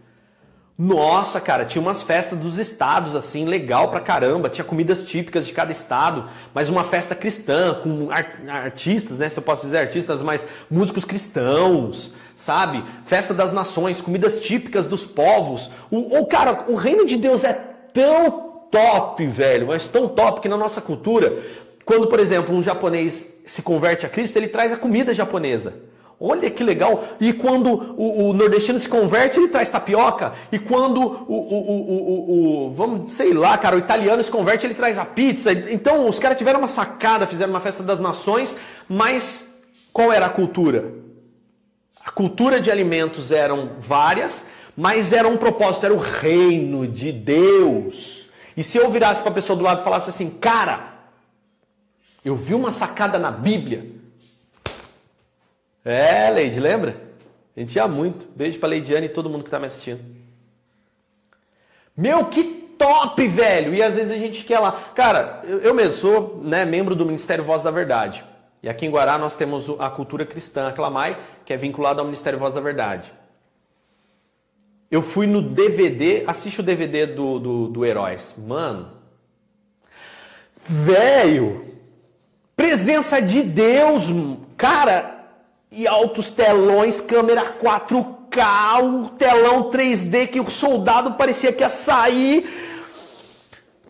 Nossa, cara, tinha umas festas dos estados, assim, legal pra caramba. Tinha comidas típicas de cada estado, mas uma festa cristã, com artistas, né? Se eu posso dizer artistas, mas músicos cristãos, sabe? Festa das nações, comidas típicas dos povos. O, o cara, o reino de Deus é tão top, velho, mas tão top que na nossa cultura, quando, por exemplo, um japonês se converte a Cristo, ele traz a comida japonesa. Olha que legal! E quando o, o, nordestino se converte, ele traz tapioca. E quando o, o, o, vamos, sei lá, cara, o italiano se converte, ele traz a pizza. Então, os caras tiveram uma sacada, fizeram uma festa das nações, mas qual era a cultura? A cultura de alimentos eram várias, mas era um propósito, era o reino de Deus. E se eu virasse para a pessoa do lado e falasse assim, cara, eu vi uma sacada na Bíblia. É, Leide, lembra? A gente ia muito. Beijo para Leidiane e todo mundo que está me assistindo. Meu, que top, velho! E às vezes a gente quer lá. Cara, eu, eu mesmo sou né, membro do Ministério Voz da Verdade. E aqui em Guará nós temos a cultura cristã, a Clamai, que é vinculada ao Ministério Voz da Verdade. Eu fui no DVD, assiste o DVD do, do, do Heróis. Mano, velho, presença de Deus, cara, e altos telões, câmera 4K, o telão 3D que o soldado parecia que ia sair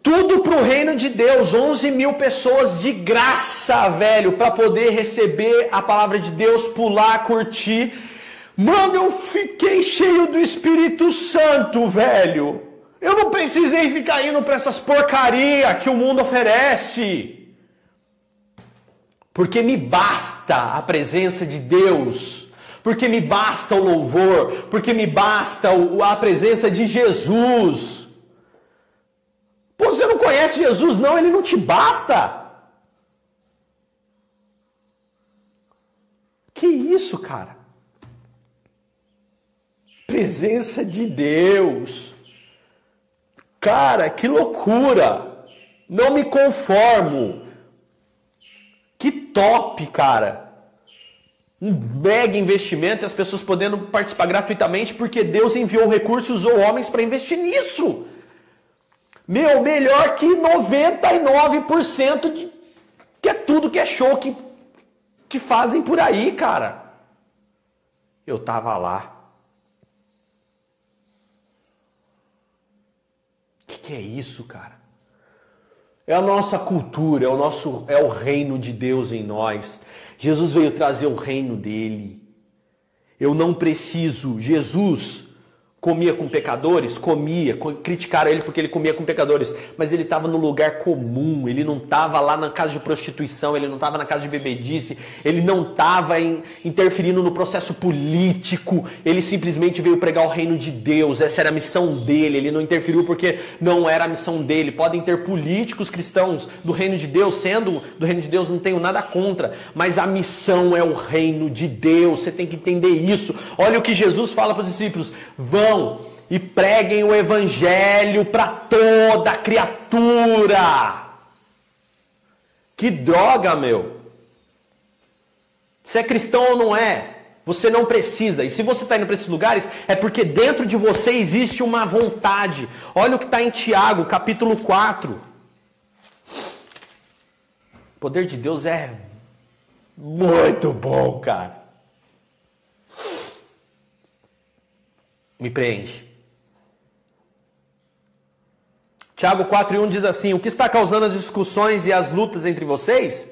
tudo para o reino de Deus, 11 mil pessoas de graça, velho, para poder receber a palavra de Deus, pular, curtir. Mano, eu fiquei cheio do Espírito Santo, velho. Eu não precisei ficar indo para essas porcaria que o mundo oferece. Porque me basta a presença de Deus. Porque me basta o louvor. Porque me basta a presença de Jesus. Pô, você não conhece Jesus, não, ele não te basta. Que isso, cara? Presença de Deus. Cara, que loucura. Não me conformo. Top, cara. Um mega investimento e as pessoas podendo participar gratuitamente porque Deus enviou recursos usou homens para investir nisso. Meu, melhor que 99% de que é tudo que é show que, que fazem por aí, cara. Eu tava lá. O que, que é isso, cara? É a nossa cultura, é o nosso é o reino de Deus em nós. Jesus veio trazer o reino dele. Eu não preciso, Jesus comia com pecadores? Comia. Criticaram ele porque ele comia com pecadores. Mas ele estava no lugar comum. Ele não estava lá na casa de prostituição. Ele não estava na casa de bebedice. Ele não estava interferindo no processo político. Ele simplesmente veio pregar o reino de Deus. Essa era a missão dele. Ele não interferiu porque não era a missão dele. Podem ter políticos cristãos do reino de Deus. Sendo do reino de Deus, não tenho nada contra. Mas a missão é o reino de Deus. Você tem que entender isso. Olha o que Jesus fala para os discípulos. Vão vão e preguem o evangelho para toda criatura. Que droga, meu. Se é cristão ou não é, você não precisa. E se você está indo para esses lugares, é porque dentro de você existe uma vontade. Olha o que está em Tiago, capítulo 4. O poder de Deus é muito bom, cara. Me preenche. Tiago 4,1 diz assim: O que está causando as discussões e as lutas entre vocês?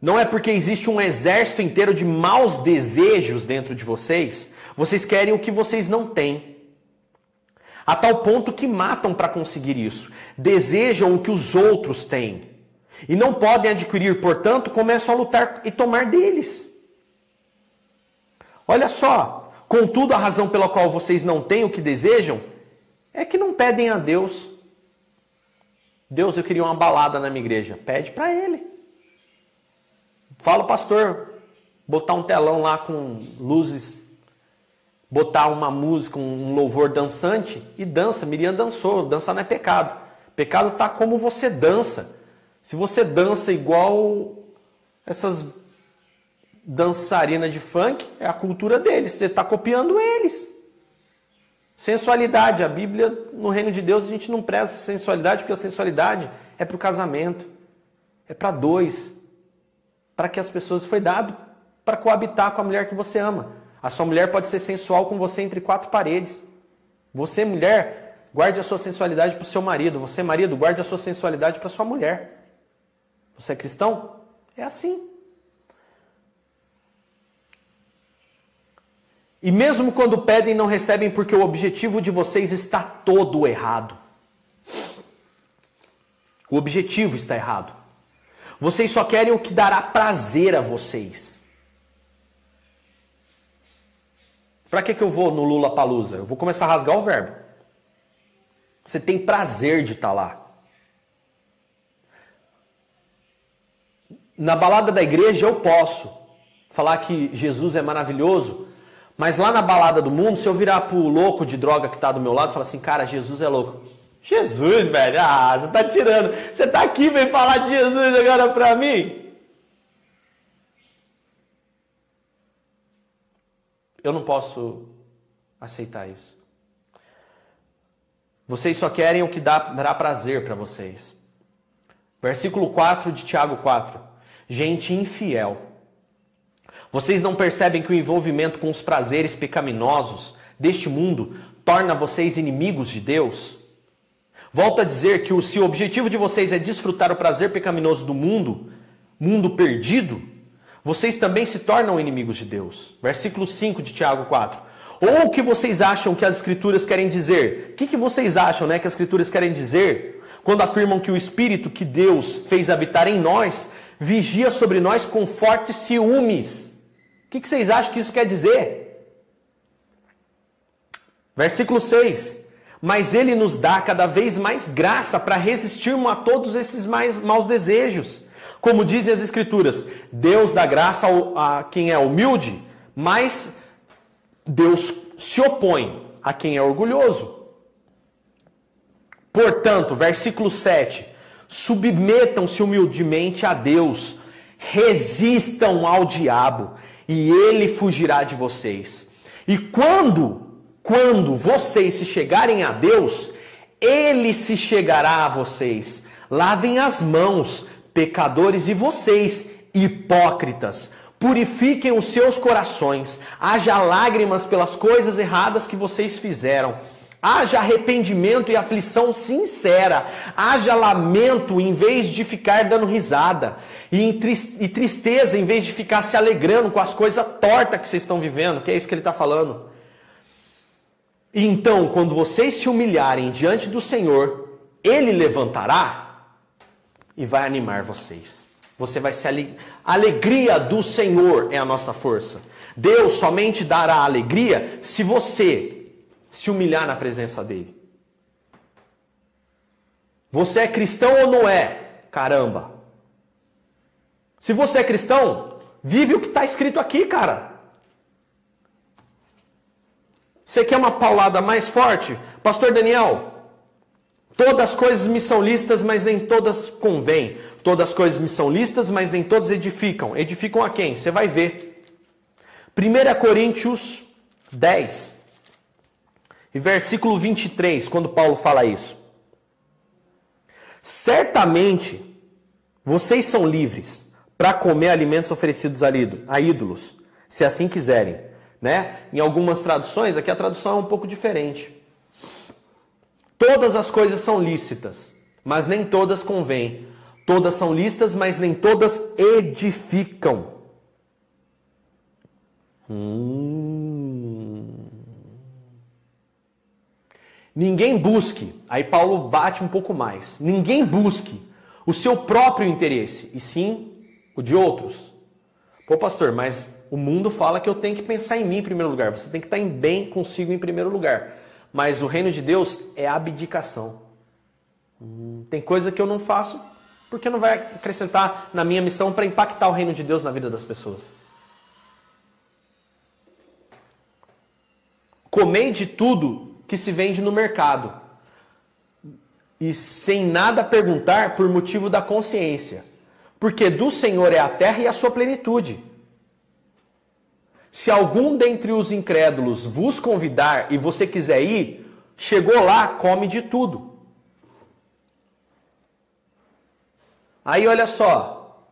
Não é porque existe um exército inteiro de maus desejos dentro de vocês. Vocês querem o que vocês não têm. a tal ponto que matam para conseguir isso. Desejam o que os outros têm. E não podem adquirir, portanto, começam a lutar e tomar deles. Olha só, contudo, a razão pela qual vocês não têm o que desejam é que não pedem a Deus. Deus, eu queria uma balada na minha igreja. Pede para Ele. Fala, pastor, botar um telão lá com luzes, botar uma música, um louvor dançante e dança. Miriam dançou, dançar não é pecado. Pecado tá como você dança. Se você dança igual essas dançarinas de funk, é a cultura deles. Você está copiando eles. Sensualidade. A Bíblia, no reino de Deus, a gente não preza sensualidade, porque a sensualidade é para o casamento. É para dois. Para que as pessoas foi dado para coabitar com a mulher que você ama. A sua mulher pode ser sensual com você entre quatro paredes. Você, mulher, guarde a sua sensualidade para o seu marido. Você, marido, guarde a sua sensualidade para sua mulher. Você é cristão? É assim. E mesmo quando pedem, não recebem porque o objetivo de vocês está todo errado. O objetivo está errado. Vocês só querem o que dará prazer a vocês. Para que, que eu vou no Lula Palusa? Eu vou começar a rasgar o verbo. Você tem prazer de estar tá lá. Na balada da igreja eu posso falar que Jesus é maravilhoso, mas lá na balada do mundo, se eu virar pro louco de droga que tá do meu lado e falar assim, cara, Jesus é louco. Jesus, velho, ah, você tá tirando. Você tá aqui vem falar de Jesus agora pra mim? Eu não posso aceitar isso. Vocês só querem o que dá, dará prazer para vocês. Versículo 4 de Tiago 4 gente infiel. Vocês não percebem que o envolvimento com os prazeres pecaminosos deste mundo torna vocês inimigos de Deus? Volto a dizer que se o objetivo de vocês é desfrutar o prazer pecaminoso do mundo, mundo perdido, vocês também se tornam inimigos de Deus. Versículo 5 de Tiago 4. Ou o que vocês acham que as escrituras querem dizer? O que, que vocês acham né, que as escrituras querem dizer quando afirmam que o Espírito que Deus fez habitar em nós vigia sobre nós com fortes ciúmes. O que, vocês acham que isso quer dizer? Versículo 6. Mas ele nos dá cada vez mais graça para resistirmos a todos esses mais maus desejos. Como dizem as Escrituras, Deus dá graça a quem é humilde, mas Deus se opõe a quem é orgulhoso. Portanto, versículo 7: submetam-se humildemente a Deus, resistam ao diabo e ele fugirá de vocês. E quando, quando vocês se chegarem a Deus, ele se chegará a vocês. Lavem as mãos, pecadores, e vocês, hipócritas. Purifiquem os seus corações. Haja lágrimas pelas coisas erradas que vocês fizeram Haja arrependimento e aflição sincera. Haja lamento em vez de ficar dando risada. E tristeza em vez de ficar se alegrando com as coisas tortas que vocês estão vivendo, que é isso que ele está falando. Então, quando vocês se humilharem diante do Senhor, Ele levantará e vai animar vocês. Você vai se alegria do Senhor é a nossa força. Deus somente dará alegria se você se humilhar na presença dele. Você é cristão ou não é? Caramba. Se você é cristão, vive o que está escrito aqui, cara. Você quer uma paulada mais forte? Pastor Daniel, todas as coisas me são listas, mas nem todas convêm. Todas as coisas me são listas, mas nem todas edificam. Edificam a quem? Você vai ver. 1 Coríntios 10. E versículo 23, quando Paulo fala isso. Certamente vocês são livres para comer alimentos oferecidos a ídolos, se assim quiserem. Né? Em algumas traduções, aqui a tradução é um pouco diferente. Todas as coisas são lícitas, mas nem todas convêm. Todas são lícitas, mas nem todas edificam. Hum. Ninguém busque, aí Paulo bate um pouco mais. Ninguém busque o seu próprio interesse, e sim o de outros. Pô, pastor, mas o mundo fala que eu tenho que pensar em mim em primeiro lugar. Você tem que estar em bem consigo em primeiro lugar. Mas o reino de Deus é abdicação. Hum, tem coisa que eu não faço porque não vai acrescentar na minha missão para impactar o reino de Deus na vida das pessoas. Comei de tudo que se vende no mercado e sem nada perguntar por motivo da consciência, porque do Senhor é a terra e a sua plenitude. Se algum dentre os incrédulos vos convidar e você quiser ir, chegou lá, come de tudo. Aí olha só.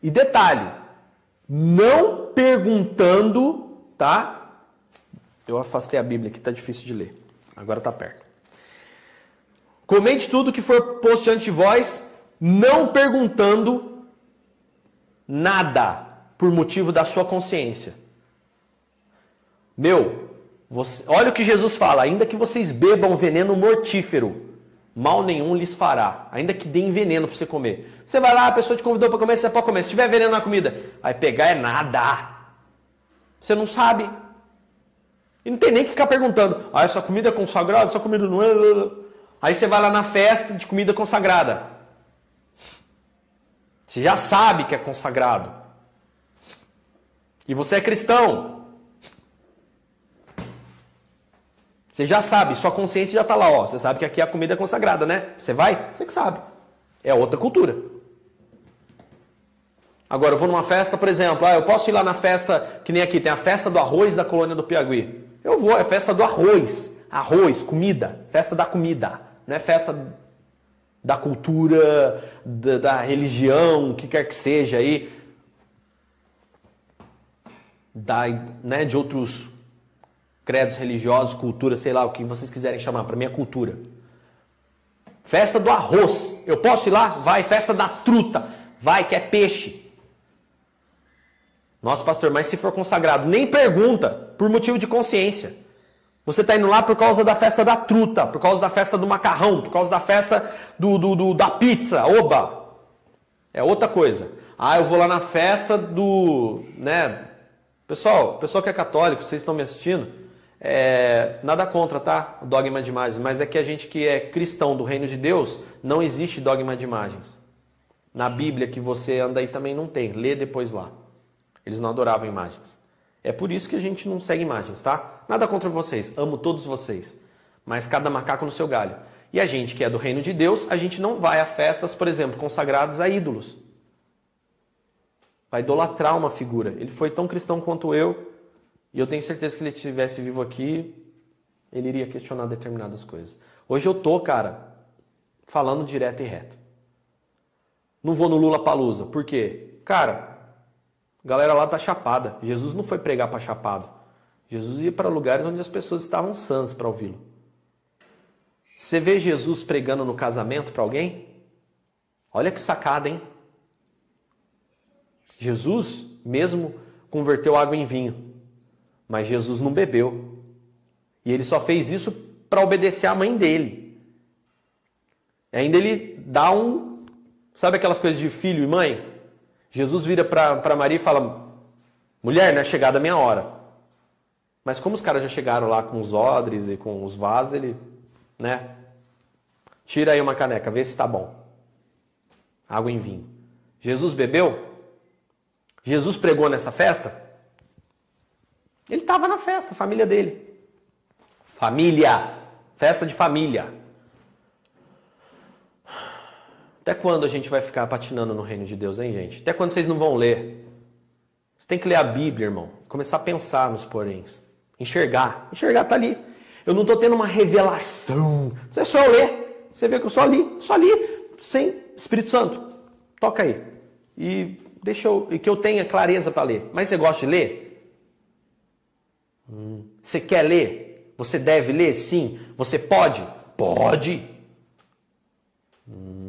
E detalhe, não perguntando, tá? Eu afastei a Bíblia aqui, tá difícil de ler. Agora tá perto. Comente tudo que for posto diante de vós, não perguntando nada por motivo da sua consciência. Meu, você, olha o que Jesus fala: ainda que vocês bebam veneno mortífero, mal nenhum lhes fará. Ainda que deem veneno para você comer. Você vai lá, a pessoa te convidou para comer, você pode comer. Se tiver veneno na comida, aí pegar é nada. Você não sabe. E não tem nem que ficar perguntando: ah, essa comida é consagrada, essa comida não é. Aí você vai lá na festa de comida consagrada. Você já sabe que é consagrado. E você é cristão. Você já sabe, sua consciência já está lá, ó. Você sabe que aqui a comida é consagrada, né? Você vai? Você que sabe. É outra cultura. Agora, eu vou numa festa, por exemplo, ah, eu posso ir lá na festa, que nem aqui, tem a festa do arroz da colônia do Piauí. Eu vou, é festa do arroz. Arroz, comida, festa da comida. Não é festa da cultura, da, da religião, o que quer que seja aí. Da, né, de outros credos religiosos, cultura, sei lá, o que vocês quiserem chamar, para mim é cultura. Festa do arroz. Eu posso ir lá? Vai. Festa da truta. Vai, que é peixe. Nossa, pastor, mas se for consagrado, nem pergunta, por motivo de consciência. Você está indo lá por causa da festa da truta, por causa da festa do macarrão, por causa da festa do, do, do, da pizza, oba! É outra coisa. Ah, eu vou lá na festa do. né? Pessoal, pessoal que é católico, vocês estão me assistindo, é, nada contra, tá? Dogma de imagens, mas é que a gente que é cristão do reino de Deus, não existe dogma de imagens. Na Bíblia que você anda aí também não tem, lê depois lá. Eles não adoravam imagens. É por isso que a gente não segue imagens, tá? Nada contra vocês, amo todos vocês. Mas cada macaco no seu galho. E a gente que é do reino de Deus, a gente não vai a festas, por exemplo, consagradas a ídolos. Vai idolatrar uma figura. Ele foi tão cristão quanto eu, e eu tenho certeza que ele estivesse vivo aqui, ele iria questionar determinadas coisas. Hoje eu tô, cara, falando direto e reto. Não vou no Lula Palusa. Por quê? Cara, a galera lá tá chapada. Jesus não foi pregar para chapado. Jesus ia para lugares onde as pessoas estavam sãs para ouvi-lo. Você vê Jesus pregando no casamento para alguém? Olha que sacada, hein? Jesus mesmo converteu água em vinho, mas Jesus não bebeu. E ele só fez isso para obedecer à mãe dele. E ainda ele dá um. Sabe aquelas coisas de filho e mãe? Jesus vira para Maria e fala: Mulher, não é chegada a minha hora. Mas como os caras já chegaram lá com os odres e com os vasos, ele, né? Tira aí uma caneca, vê se está bom. Água em vinho. Jesus bebeu? Jesus pregou nessa festa? Ele estava na festa, família dele. Família! Festa de família. Até quando a gente vai ficar patinando no reino de Deus, hein, gente? Até quando vocês não vão ler? Você tem que ler a Bíblia, irmão. Começar a pensar nos poréns. Enxergar. Enxergar tá ali. Eu não estou tendo uma revelação. É só eu ler. Você vê que eu só li. Só li. Sem Espírito Santo. Toca aí. E deixa eu, e que eu tenha clareza para ler. Mas você gosta de ler? Hum. Você quer ler? Você deve ler? Sim. Você pode? Pode. Hum.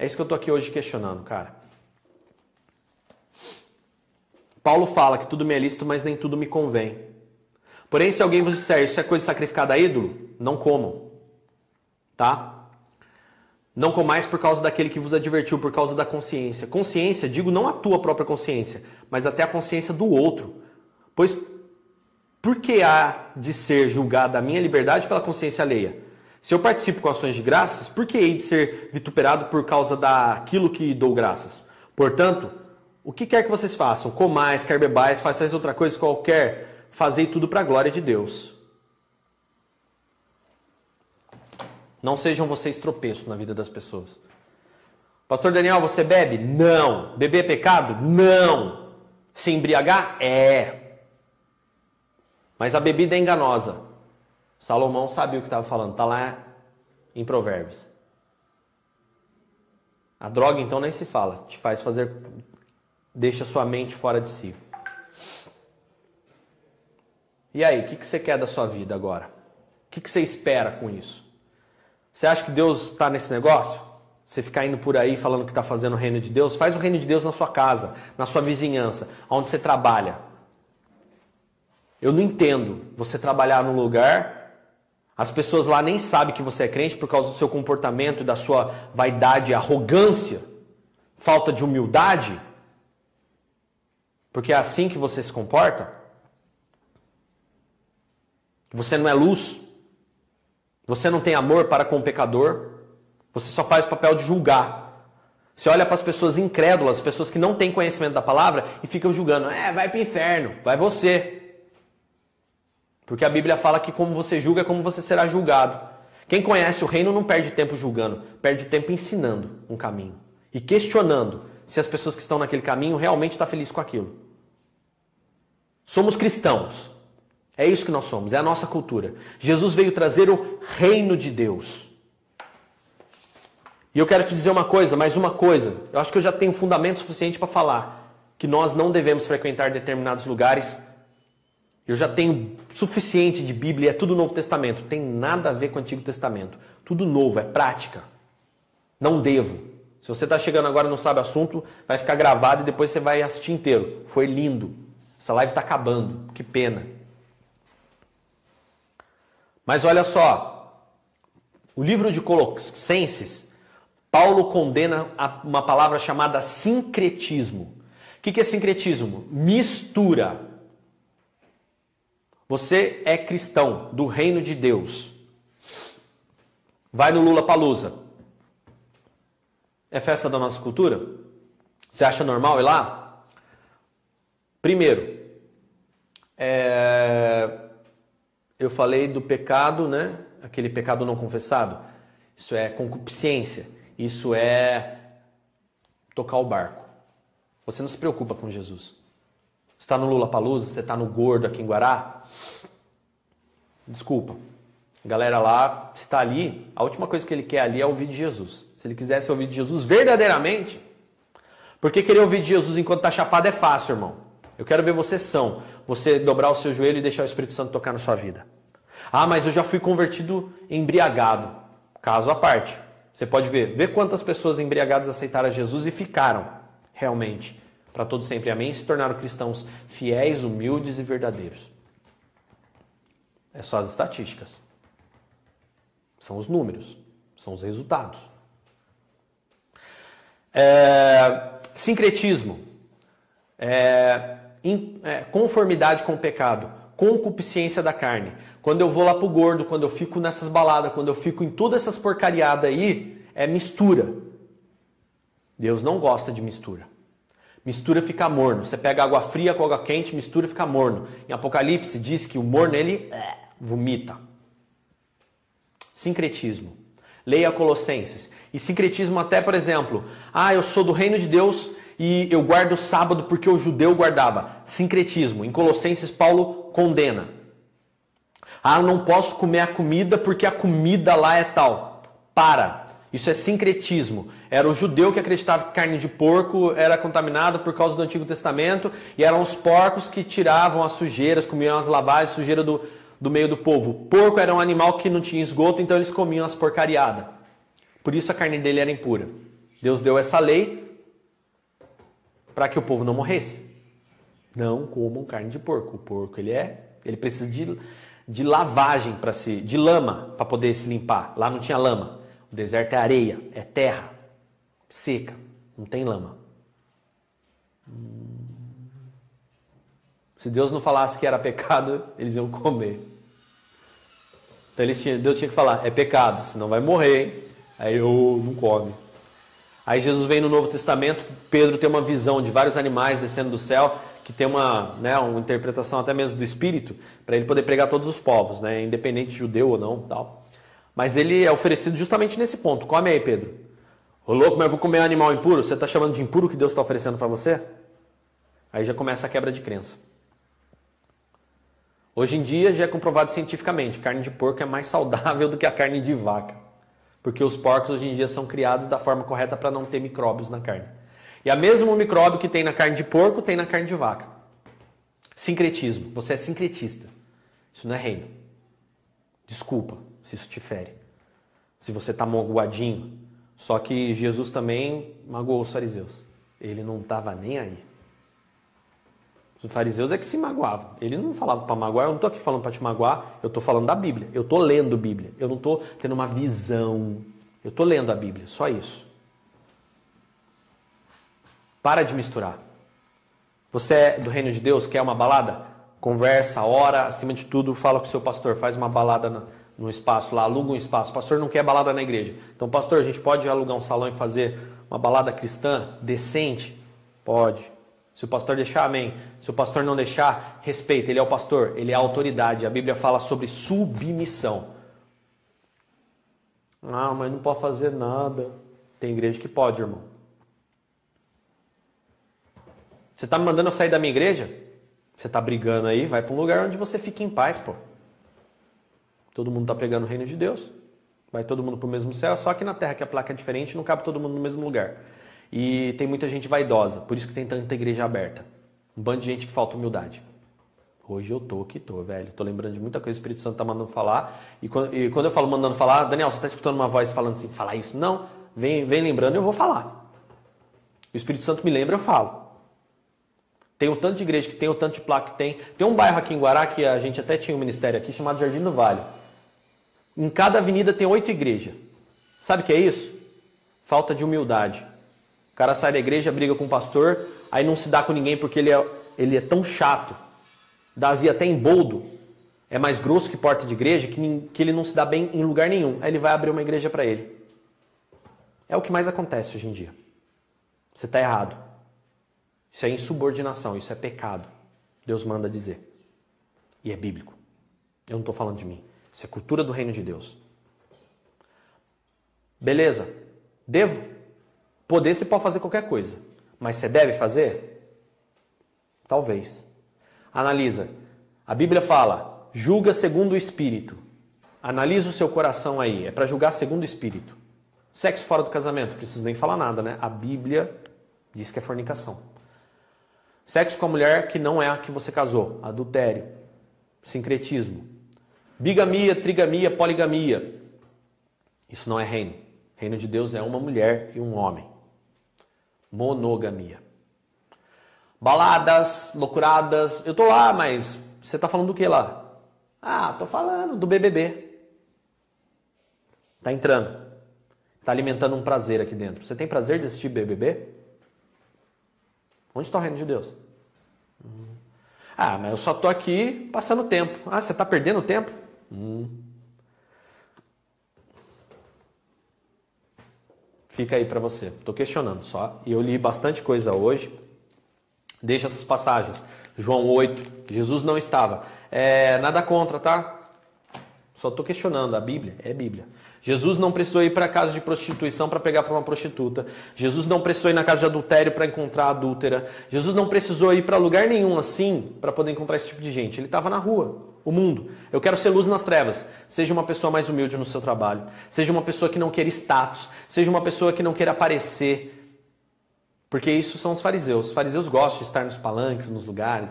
É isso que eu estou aqui hoje questionando, cara. Paulo fala que tudo me é lícito, mas nem tudo me convém. Porém, se alguém vos disser isso é coisa sacrificada a ídolo, não comam. Tá? Não comais por causa daquele que vos advertiu, por causa da consciência. Consciência, digo não a tua própria consciência, mas até a consciência do outro. Pois por que há de ser julgada a minha liberdade pela consciência alheia? Se eu participo com ações de graças, por que hei de ser vituperado por causa daquilo que dou graças? Portanto, o que quer que vocês façam, comais, quer bebais, façais outra coisa qualquer, fazei tudo para a glória de Deus. Não sejam vocês tropeços na vida das pessoas. Pastor Daniel, você bebe? Não. Beber é pecado? Não. Se embriagar? É. Mas a bebida é enganosa. Salomão sabia o que estava falando, está lá em Provérbios. A droga, então, nem se fala, te faz fazer. deixa sua mente fora de si. E aí, o que, que você quer da sua vida agora? O que, que você espera com isso? Você acha que Deus está nesse negócio? Você ficar indo por aí falando que está fazendo o reino de Deus? Faz o reino de Deus na sua casa, na sua vizinhança, onde você trabalha. Eu não entendo você trabalhar num lugar as pessoas lá nem sabem que você é crente por causa do seu comportamento, da sua vaidade, arrogância, falta de humildade. Porque é assim que você se comporta. Você não é luz. Você não tem amor para com o pecador. Você só faz o papel de julgar. Você olha para as pessoas incrédulas, pessoas que não têm conhecimento da palavra e ficam julgando. É, vai para o inferno, vai você. Porque a Bíblia fala que como você julga é como você será julgado. Quem conhece o reino não perde tempo julgando, perde tempo ensinando um caminho e questionando se as pessoas que estão naquele caminho realmente estão felizes com aquilo. Somos cristãos. É isso que nós somos, é a nossa cultura. Jesus veio trazer o reino de Deus. E eu quero te dizer uma coisa, mais uma coisa. Eu acho que eu já tenho fundamento suficiente para falar que nós não devemos frequentar determinados lugares eu já tenho suficiente de Bíblia, é tudo Novo Testamento. Tem nada a ver com o Antigo Testamento. Tudo novo, é prática. Não devo. Se você está chegando agora e não sabe o assunto, vai ficar gravado e depois você vai assistir inteiro. Foi lindo. Essa live está acabando. Que pena. Mas olha só. O livro de Colossenses, Paulo condena uma palavra chamada sincretismo. O que é sincretismo? Mistura você é cristão do reino de Deus. Vai no Lula Palusa. É festa da nossa cultura? Você acha normal ir lá? Primeiro, é... eu falei do pecado, né? Aquele pecado não confessado. Isso é concupiscência. Isso é tocar o barco. Você não se preocupa com Jesus. Você está no Lula Palusa, você está no Gordo aqui em Guará, Desculpa. Galera lá está ali, a última coisa que ele quer ali é ouvir de Jesus. Se ele quisesse ouvir de Jesus verdadeiramente, porque querer ouvir de Jesus enquanto está chapado é fácil, irmão. Eu quero ver você são, você dobrar o seu joelho e deixar o Espírito Santo tocar na sua vida. Ah, mas eu já fui convertido embriagado. Caso à parte. Você pode ver, ver quantas pessoas embriagadas aceitaram Jesus e ficaram realmente para todo sempre. Amém? Se tornaram cristãos fiéis, humildes e verdadeiros. É só as estatísticas. São os números, são os resultados. É, sincretismo, é, in, é, conformidade com o pecado, concupiscência da carne. Quando eu vou lá pro gordo, quando eu fico nessas baladas, quando eu fico em todas essas porcariadas aí, é mistura. Deus não gosta de mistura. Mistura fica morno. Você pega água fria com água quente, mistura fica morno. Em Apocalipse diz que o morno ele é, vomita. Sincretismo. Leia Colossenses. E sincretismo até, por exemplo, ah, eu sou do reino de Deus e eu guardo o sábado porque o judeu guardava. Sincretismo. Em Colossenses, Paulo condena. Ah, eu não posso comer a comida porque a comida lá é tal. Para. Isso é sincretismo. Era o judeu que acreditava que carne de porco era contaminada por causa do Antigo Testamento e eram os porcos que tiravam as sujeiras, comiam as lavagens, sujeira do, do meio do povo. O porco era um animal que não tinha esgoto, então eles comiam as porcariadas. Por isso a carne dele era impura. Deus deu essa lei para que o povo não morresse. Não comam carne de porco. O porco ele é Ele precisa de, de lavagem para se, de lama para poder se limpar. Lá não tinha lama. O deserto é areia, é terra seca, não tem lama. Se Deus não falasse que era pecado, eles iam comer. Então eles tinham, Deus tinha que falar, é pecado, senão vai morrer. Aí eu não come. Aí Jesus vem no Novo Testamento, Pedro tem uma visão de vários animais descendo do céu, que tem uma, né, uma interpretação até mesmo do Espírito, para ele poder pregar todos os povos, né, independente de judeu ou não, tal. Mas ele é oferecido justamente nesse ponto. Come aí, Pedro. Ô louco, mas eu vou comer um animal impuro? Você está chamando de impuro que Deus está oferecendo para você? Aí já começa a quebra de crença. Hoje em dia já é comprovado cientificamente, carne de porco é mais saudável do que a carne de vaca. Porque os porcos hoje em dia são criados da forma correta para não ter micróbios na carne. E a mesmo micróbio que tem na carne de porco, tem na carne de vaca. Sincretismo. Você é sincretista. Isso não é reino. Desculpa se isso te fere. Se você está magoadinho. Só que Jesus também magoou os fariseus. Ele não estava nem aí. Os fariseus é que se magoavam. Ele não falava para magoar, eu não estou aqui falando para te magoar, eu estou falando da Bíblia. Eu estou lendo Bíblia. Eu não estou tendo uma visão. Eu estou lendo a Bíblia, só isso. Para de misturar. Você é do reino de Deus, quer uma balada? Conversa, ora, acima de tudo, fala com o seu pastor, faz uma balada no, no espaço lá, aluga um espaço. Pastor não quer balada na igreja. Então, pastor, a gente pode alugar um salão e fazer uma balada cristã decente? Pode. Se o pastor deixar, amém. Se o pastor não deixar, respeita. Ele é o pastor, ele é a autoridade. A Bíblia fala sobre submissão. Ah, mas não pode fazer nada. Tem igreja que pode, irmão. Você está me mandando eu sair da minha igreja? Você está brigando aí? Vai para um lugar onde você fique em paz, pô. Todo mundo está pregando o reino de Deus. Vai todo mundo para o mesmo céu, só que na terra que a placa é diferente, não cabe todo mundo no mesmo lugar. E tem muita gente vaidosa, por isso que tem tanta igreja aberta. Um bando de gente que falta humildade. Hoje eu tô que tô, velho. Tô lembrando de muita coisa que o Espírito Santo tá mandando falar. E quando, e quando eu falo mandando falar, Daniel, você tá escutando uma voz falando assim, falar isso? Não. Vem, vem lembrando, eu vou falar. O Espírito Santo me lembra, eu falo. Tem o tanto de igreja que tem, o tanto de placa que tem. Tem um bairro aqui em Guará que a gente até tinha um ministério aqui chamado Jardim do Vale. Em cada avenida tem oito igrejas. Sabe o que é isso? Falta de humildade. O cara sai da igreja, briga com o pastor, aí não se dá com ninguém porque ele é, ele é tão chato. Dazia até em boldo. É mais grosso que porta de igreja, que, que ele não se dá bem em lugar nenhum. Aí ele vai abrir uma igreja para ele. É o que mais acontece hoje em dia. Você está errado. Isso é insubordinação, isso é pecado. Deus manda dizer. E é bíblico. Eu não estou falando de mim. Isso é cultura do reino de Deus. Beleza. Devo? Poder você pode fazer qualquer coisa. Mas você deve fazer? Talvez. Analisa. A Bíblia fala: julga segundo o espírito. Analisa o seu coração aí. É para julgar segundo o espírito. Sexo fora do casamento, preciso nem falar nada, né? A Bíblia diz que é fornicação. Sexo com a mulher que não é a que você casou, adultério, sincretismo, bigamia, trigamia, poligamia. Isso não é reino. Reino de Deus é uma mulher e um homem. Monogamia. Baladas, loucuradas. Eu tô lá, mas você tá falando do que lá? Ah, tô falando do BBB. Tá entrando. Tá alimentando um prazer aqui dentro. Você tem prazer de assistir BBB? Onde está o reino de Deus? Ah, mas eu só tô aqui passando tempo. Ah, você está perdendo tempo? Hum. Fica aí para você. Estou questionando só. E eu li bastante coisa hoje. Deixa essas passagens. João 8. Jesus não estava. É, nada contra, tá? Só estou questionando. A Bíblia é Bíblia. Jesus não precisou ir para a casa de prostituição para pegar para uma prostituta. Jesus não precisou ir na casa de adultério para encontrar a adúltera. Jesus não precisou ir para lugar nenhum assim para poder encontrar esse tipo de gente. Ele estava na rua, o mundo. Eu quero ser luz nas trevas. Seja uma pessoa mais humilde no seu trabalho. Seja uma pessoa que não queira status. Seja uma pessoa que não queira aparecer. Porque isso são os fariseus. Os fariseus gostam de estar nos palanques, nos lugares.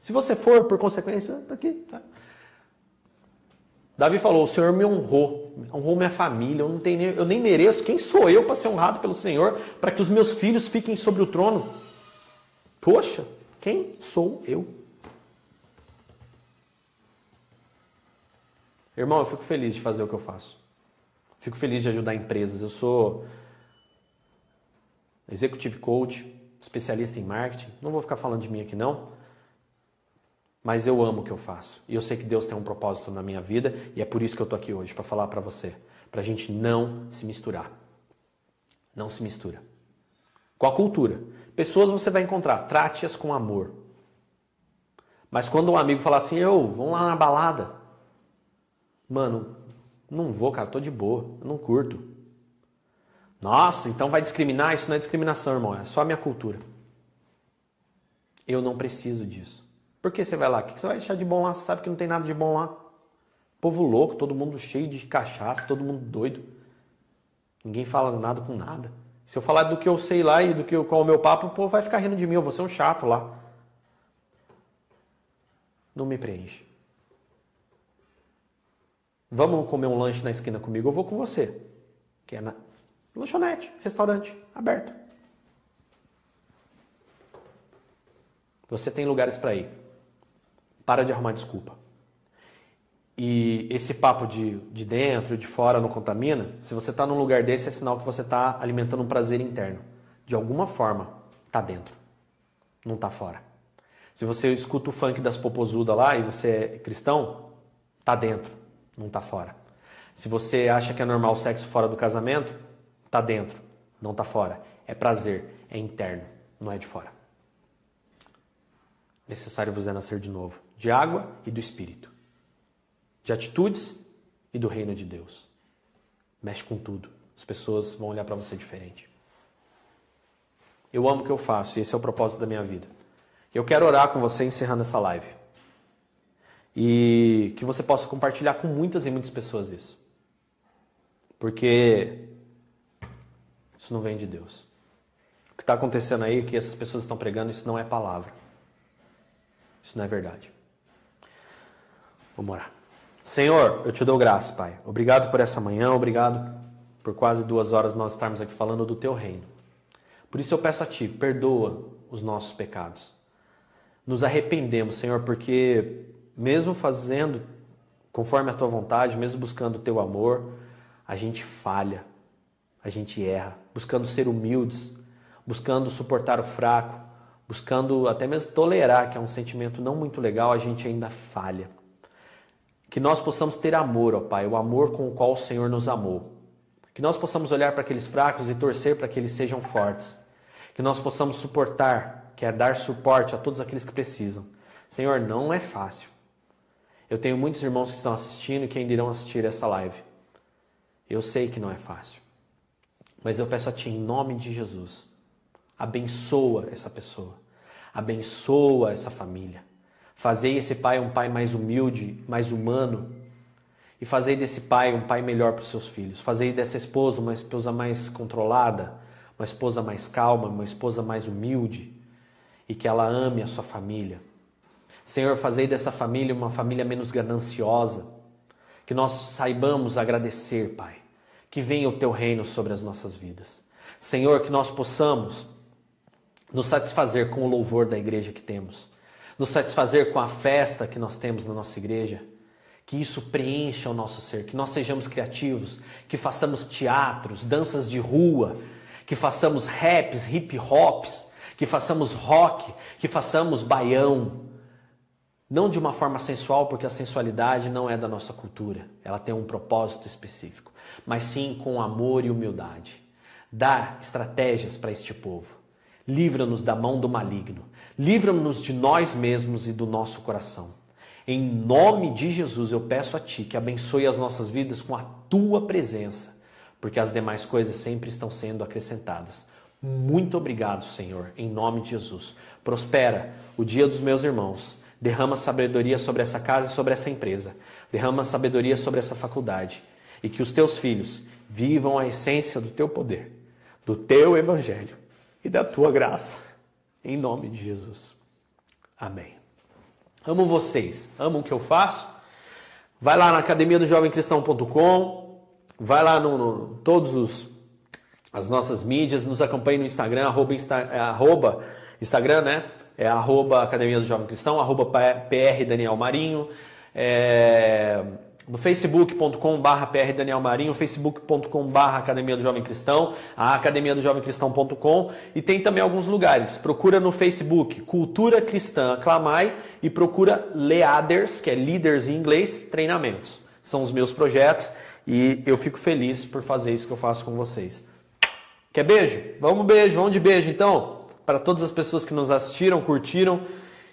Se você for, por consequência, está aqui. Tá? Davi falou: O Senhor me honrou, honrou minha família, eu, não tenho, eu nem mereço. Quem sou eu para ser honrado pelo Senhor, para que os meus filhos fiquem sobre o trono? Poxa, quem sou eu? Irmão, eu fico feliz de fazer o que eu faço. Fico feliz de ajudar empresas. Eu sou executive coach, especialista em marketing. Não vou ficar falando de mim aqui não, mas eu amo o que eu faço. E eu sei que Deus tem um propósito na minha vida e é por isso que eu tô aqui hoje para falar para você, para a gente não se misturar. Não se mistura. Com a cultura. Pessoas você vai encontrar, trate-as com amor. Mas quando um amigo fala assim, eu, vamos lá na balada. Mano, não vou, cara, tô de boa, eu não curto. Nossa, então vai discriminar? Isso não é discriminação, irmão, é só a minha cultura. Eu não preciso disso. Por que você vai lá? O que você vai deixar de bom lá? Você sabe que não tem nada de bom lá. Povo louco, todo mundo cheio de cachaça, todo mundo doido. Ninguém fala nada com nada. Se eu falar do que eu sei lá e do que eu, qual é o meu papo, o povo vai ficar rindo de mim, eu vou ser um chato lá. Não me preenche. Vamos comer um lanche na esquina comigo? Eu vou com você. Que é na lanchonete, restaurante, aberto. Você tem lugares para ir. Para de arrumar desculpa. E esse papo de, de dentro, de fora não contamina, se você está num lugar desse, é sinal que você está alimentando um prazer interno. De alguma forma, está dentro. Não está fora. Se você escuta o funk das popozudas lá e você é cristão, está dentro não está fora. Se você acha que é normal o sexo fora do casamento, está dentro, não está fora. É prazer, é interno, não é de fora. Necessário vos é nascer de novo, de água e do espírito, de atitudes e do reino de Deus. Mexe com tudo. As pessoas vão olhar para você diferente. Eu amo o que eu faço e esse é o propósito da minha vida. Eu quero orar com você encerrando essa live e que você possa compartilhar com muitas e muitas pessoas isso. Porque isso não vem de Deus. O que está acontecendo aí, que essas pessoas estão pregando, isso não é palavra. Isso não é verdade. Vamos orar. Senhor, eu te dou graças, Pai. Obrigado por essa manhã, obrigado por quase duas horas nós estarmos aqui falando do Teu reino. Por isso eu peço a Ti, perdoa os nossos pecados. Nos arrependemos, Senhor, porque mesmo fazendo conforme a tua vontade, mesmo buscando o teu amor, a gente falha, a gente erra, buscando ser humildes, buscando suportar o fraco, buscando até mesmo tolerar, que é um sentimento não muito legal, a gente ainda falha. Que nós possamos ter amor, ó Pai, o amor com o qual o Senhor nos amou. Que nós possamos olhar para aqueles fracos e torcer para que eles sejam fortes. Que nós possamos suportar, que é dar suporte a todos aqueles que precisam. Senhor, não é fácil. Eu tenho muitos irmãos que estão assistindo e que ainda irão assistir essa live. Eu sei que não é fácil. Mas eu peço a Ti, em nome de Jesus, abençoa essa pessoa. Abençoa essa família. Fazei esse pai um pai mais humilde, mais humano. E fazei desse pai um pai melhor para os seus filhos. Fazei dessa esposa uma esposa mais controlada, uma esposa mais calma, uma esposa mais humilde. E que ela ame a sua família Senhor, fazei dessa família uma família menos gananciosa. Que nós saibamos agradecer, Pai. Que venha o teu reino sobre as nossas vidas. Senhor, que nós possamos nos satisfazer com o louvor da igreja que temos, nos satisfazer com a festa que nós temos na nossa igreja, que isso preencha o nosso ser, que nós sejamos criativos, que façamos teatros, danças de rua, que façamos raps, hip hops, que façamos rock, que façamos baião, não de uma forma sensual, porque a sensualidade não é da nossa cultura, ela tem um propósito específico, mas sim com amor e humildade. Dá estratégias para este povo. Livra-nos da mão do maligno. Livra-nos de nós mesmos e do nosso coração. Em nome de Jesus, eu peço a Ti que abençoe as nossas vidas com a Tua presença, porque as demais coisas sempre estão sendo acrescentadas. Muito obrigado, Senhor, em nome de Jesus. Prospera o dia dos meus irmãos Derrama sabedoria sobre essa casa e sobre essa empresa. Derrama sabedoria sobre essa faculdade. E que os teus filhos vivam a essência do teu poder, do teu evangelho e da tua graça. Em nome de Jesus. Amém. Amo vocês, amo o que eu faço. Vai lá na academia do jovemcristão.com, vai lá no, no todos os as nossas mídias, nos acompanhe no Instagram, arroba, Insta, arroba Instagram, né? É arroba Academia do Jovem Cristão, arroba PR Daniel Marinho. É, no facebook.com.br PR Daniel Marinho, facebook.com.br Academia do Jovem Cristão, a academia do Jovem Cristão.com e tem também alguns lugares. Procura no Facebook Cultura Cristã Aclamai e procura Leaders, que é líderes em inglês, treinamentos. São os meus projetos e eu fico feliz por fazer isso que eu faço com vocês. Quer beijo? Vamos beijo, vamos de beijo então. Para todas as pessoas que nos assistiram, curtiram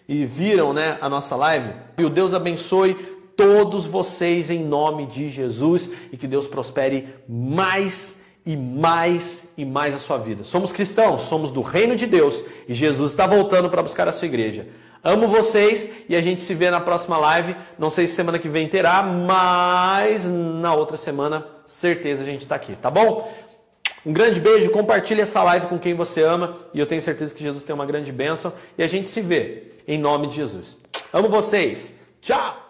e viram né, a nossa live. E o Deus abençoe todos vocês em nome de Jesus e que Deus prospere mais e mais e mais a sua vida. Somos cristãos, somos do reino de Deus e Jesus está voltando para buscar a sua igreja. Amo vocês e a gente se vê na próxima live. Não sei se semana que vem terá, mas na outra semana, certeza a gente está aqui, tá bom? Um grande beijo, compartilhe essa live com quem você ama e eu tenho certeza que Jesus tem uma grande bênção e a gente se vê em nome de Jesus. Amo vocês. Tchau!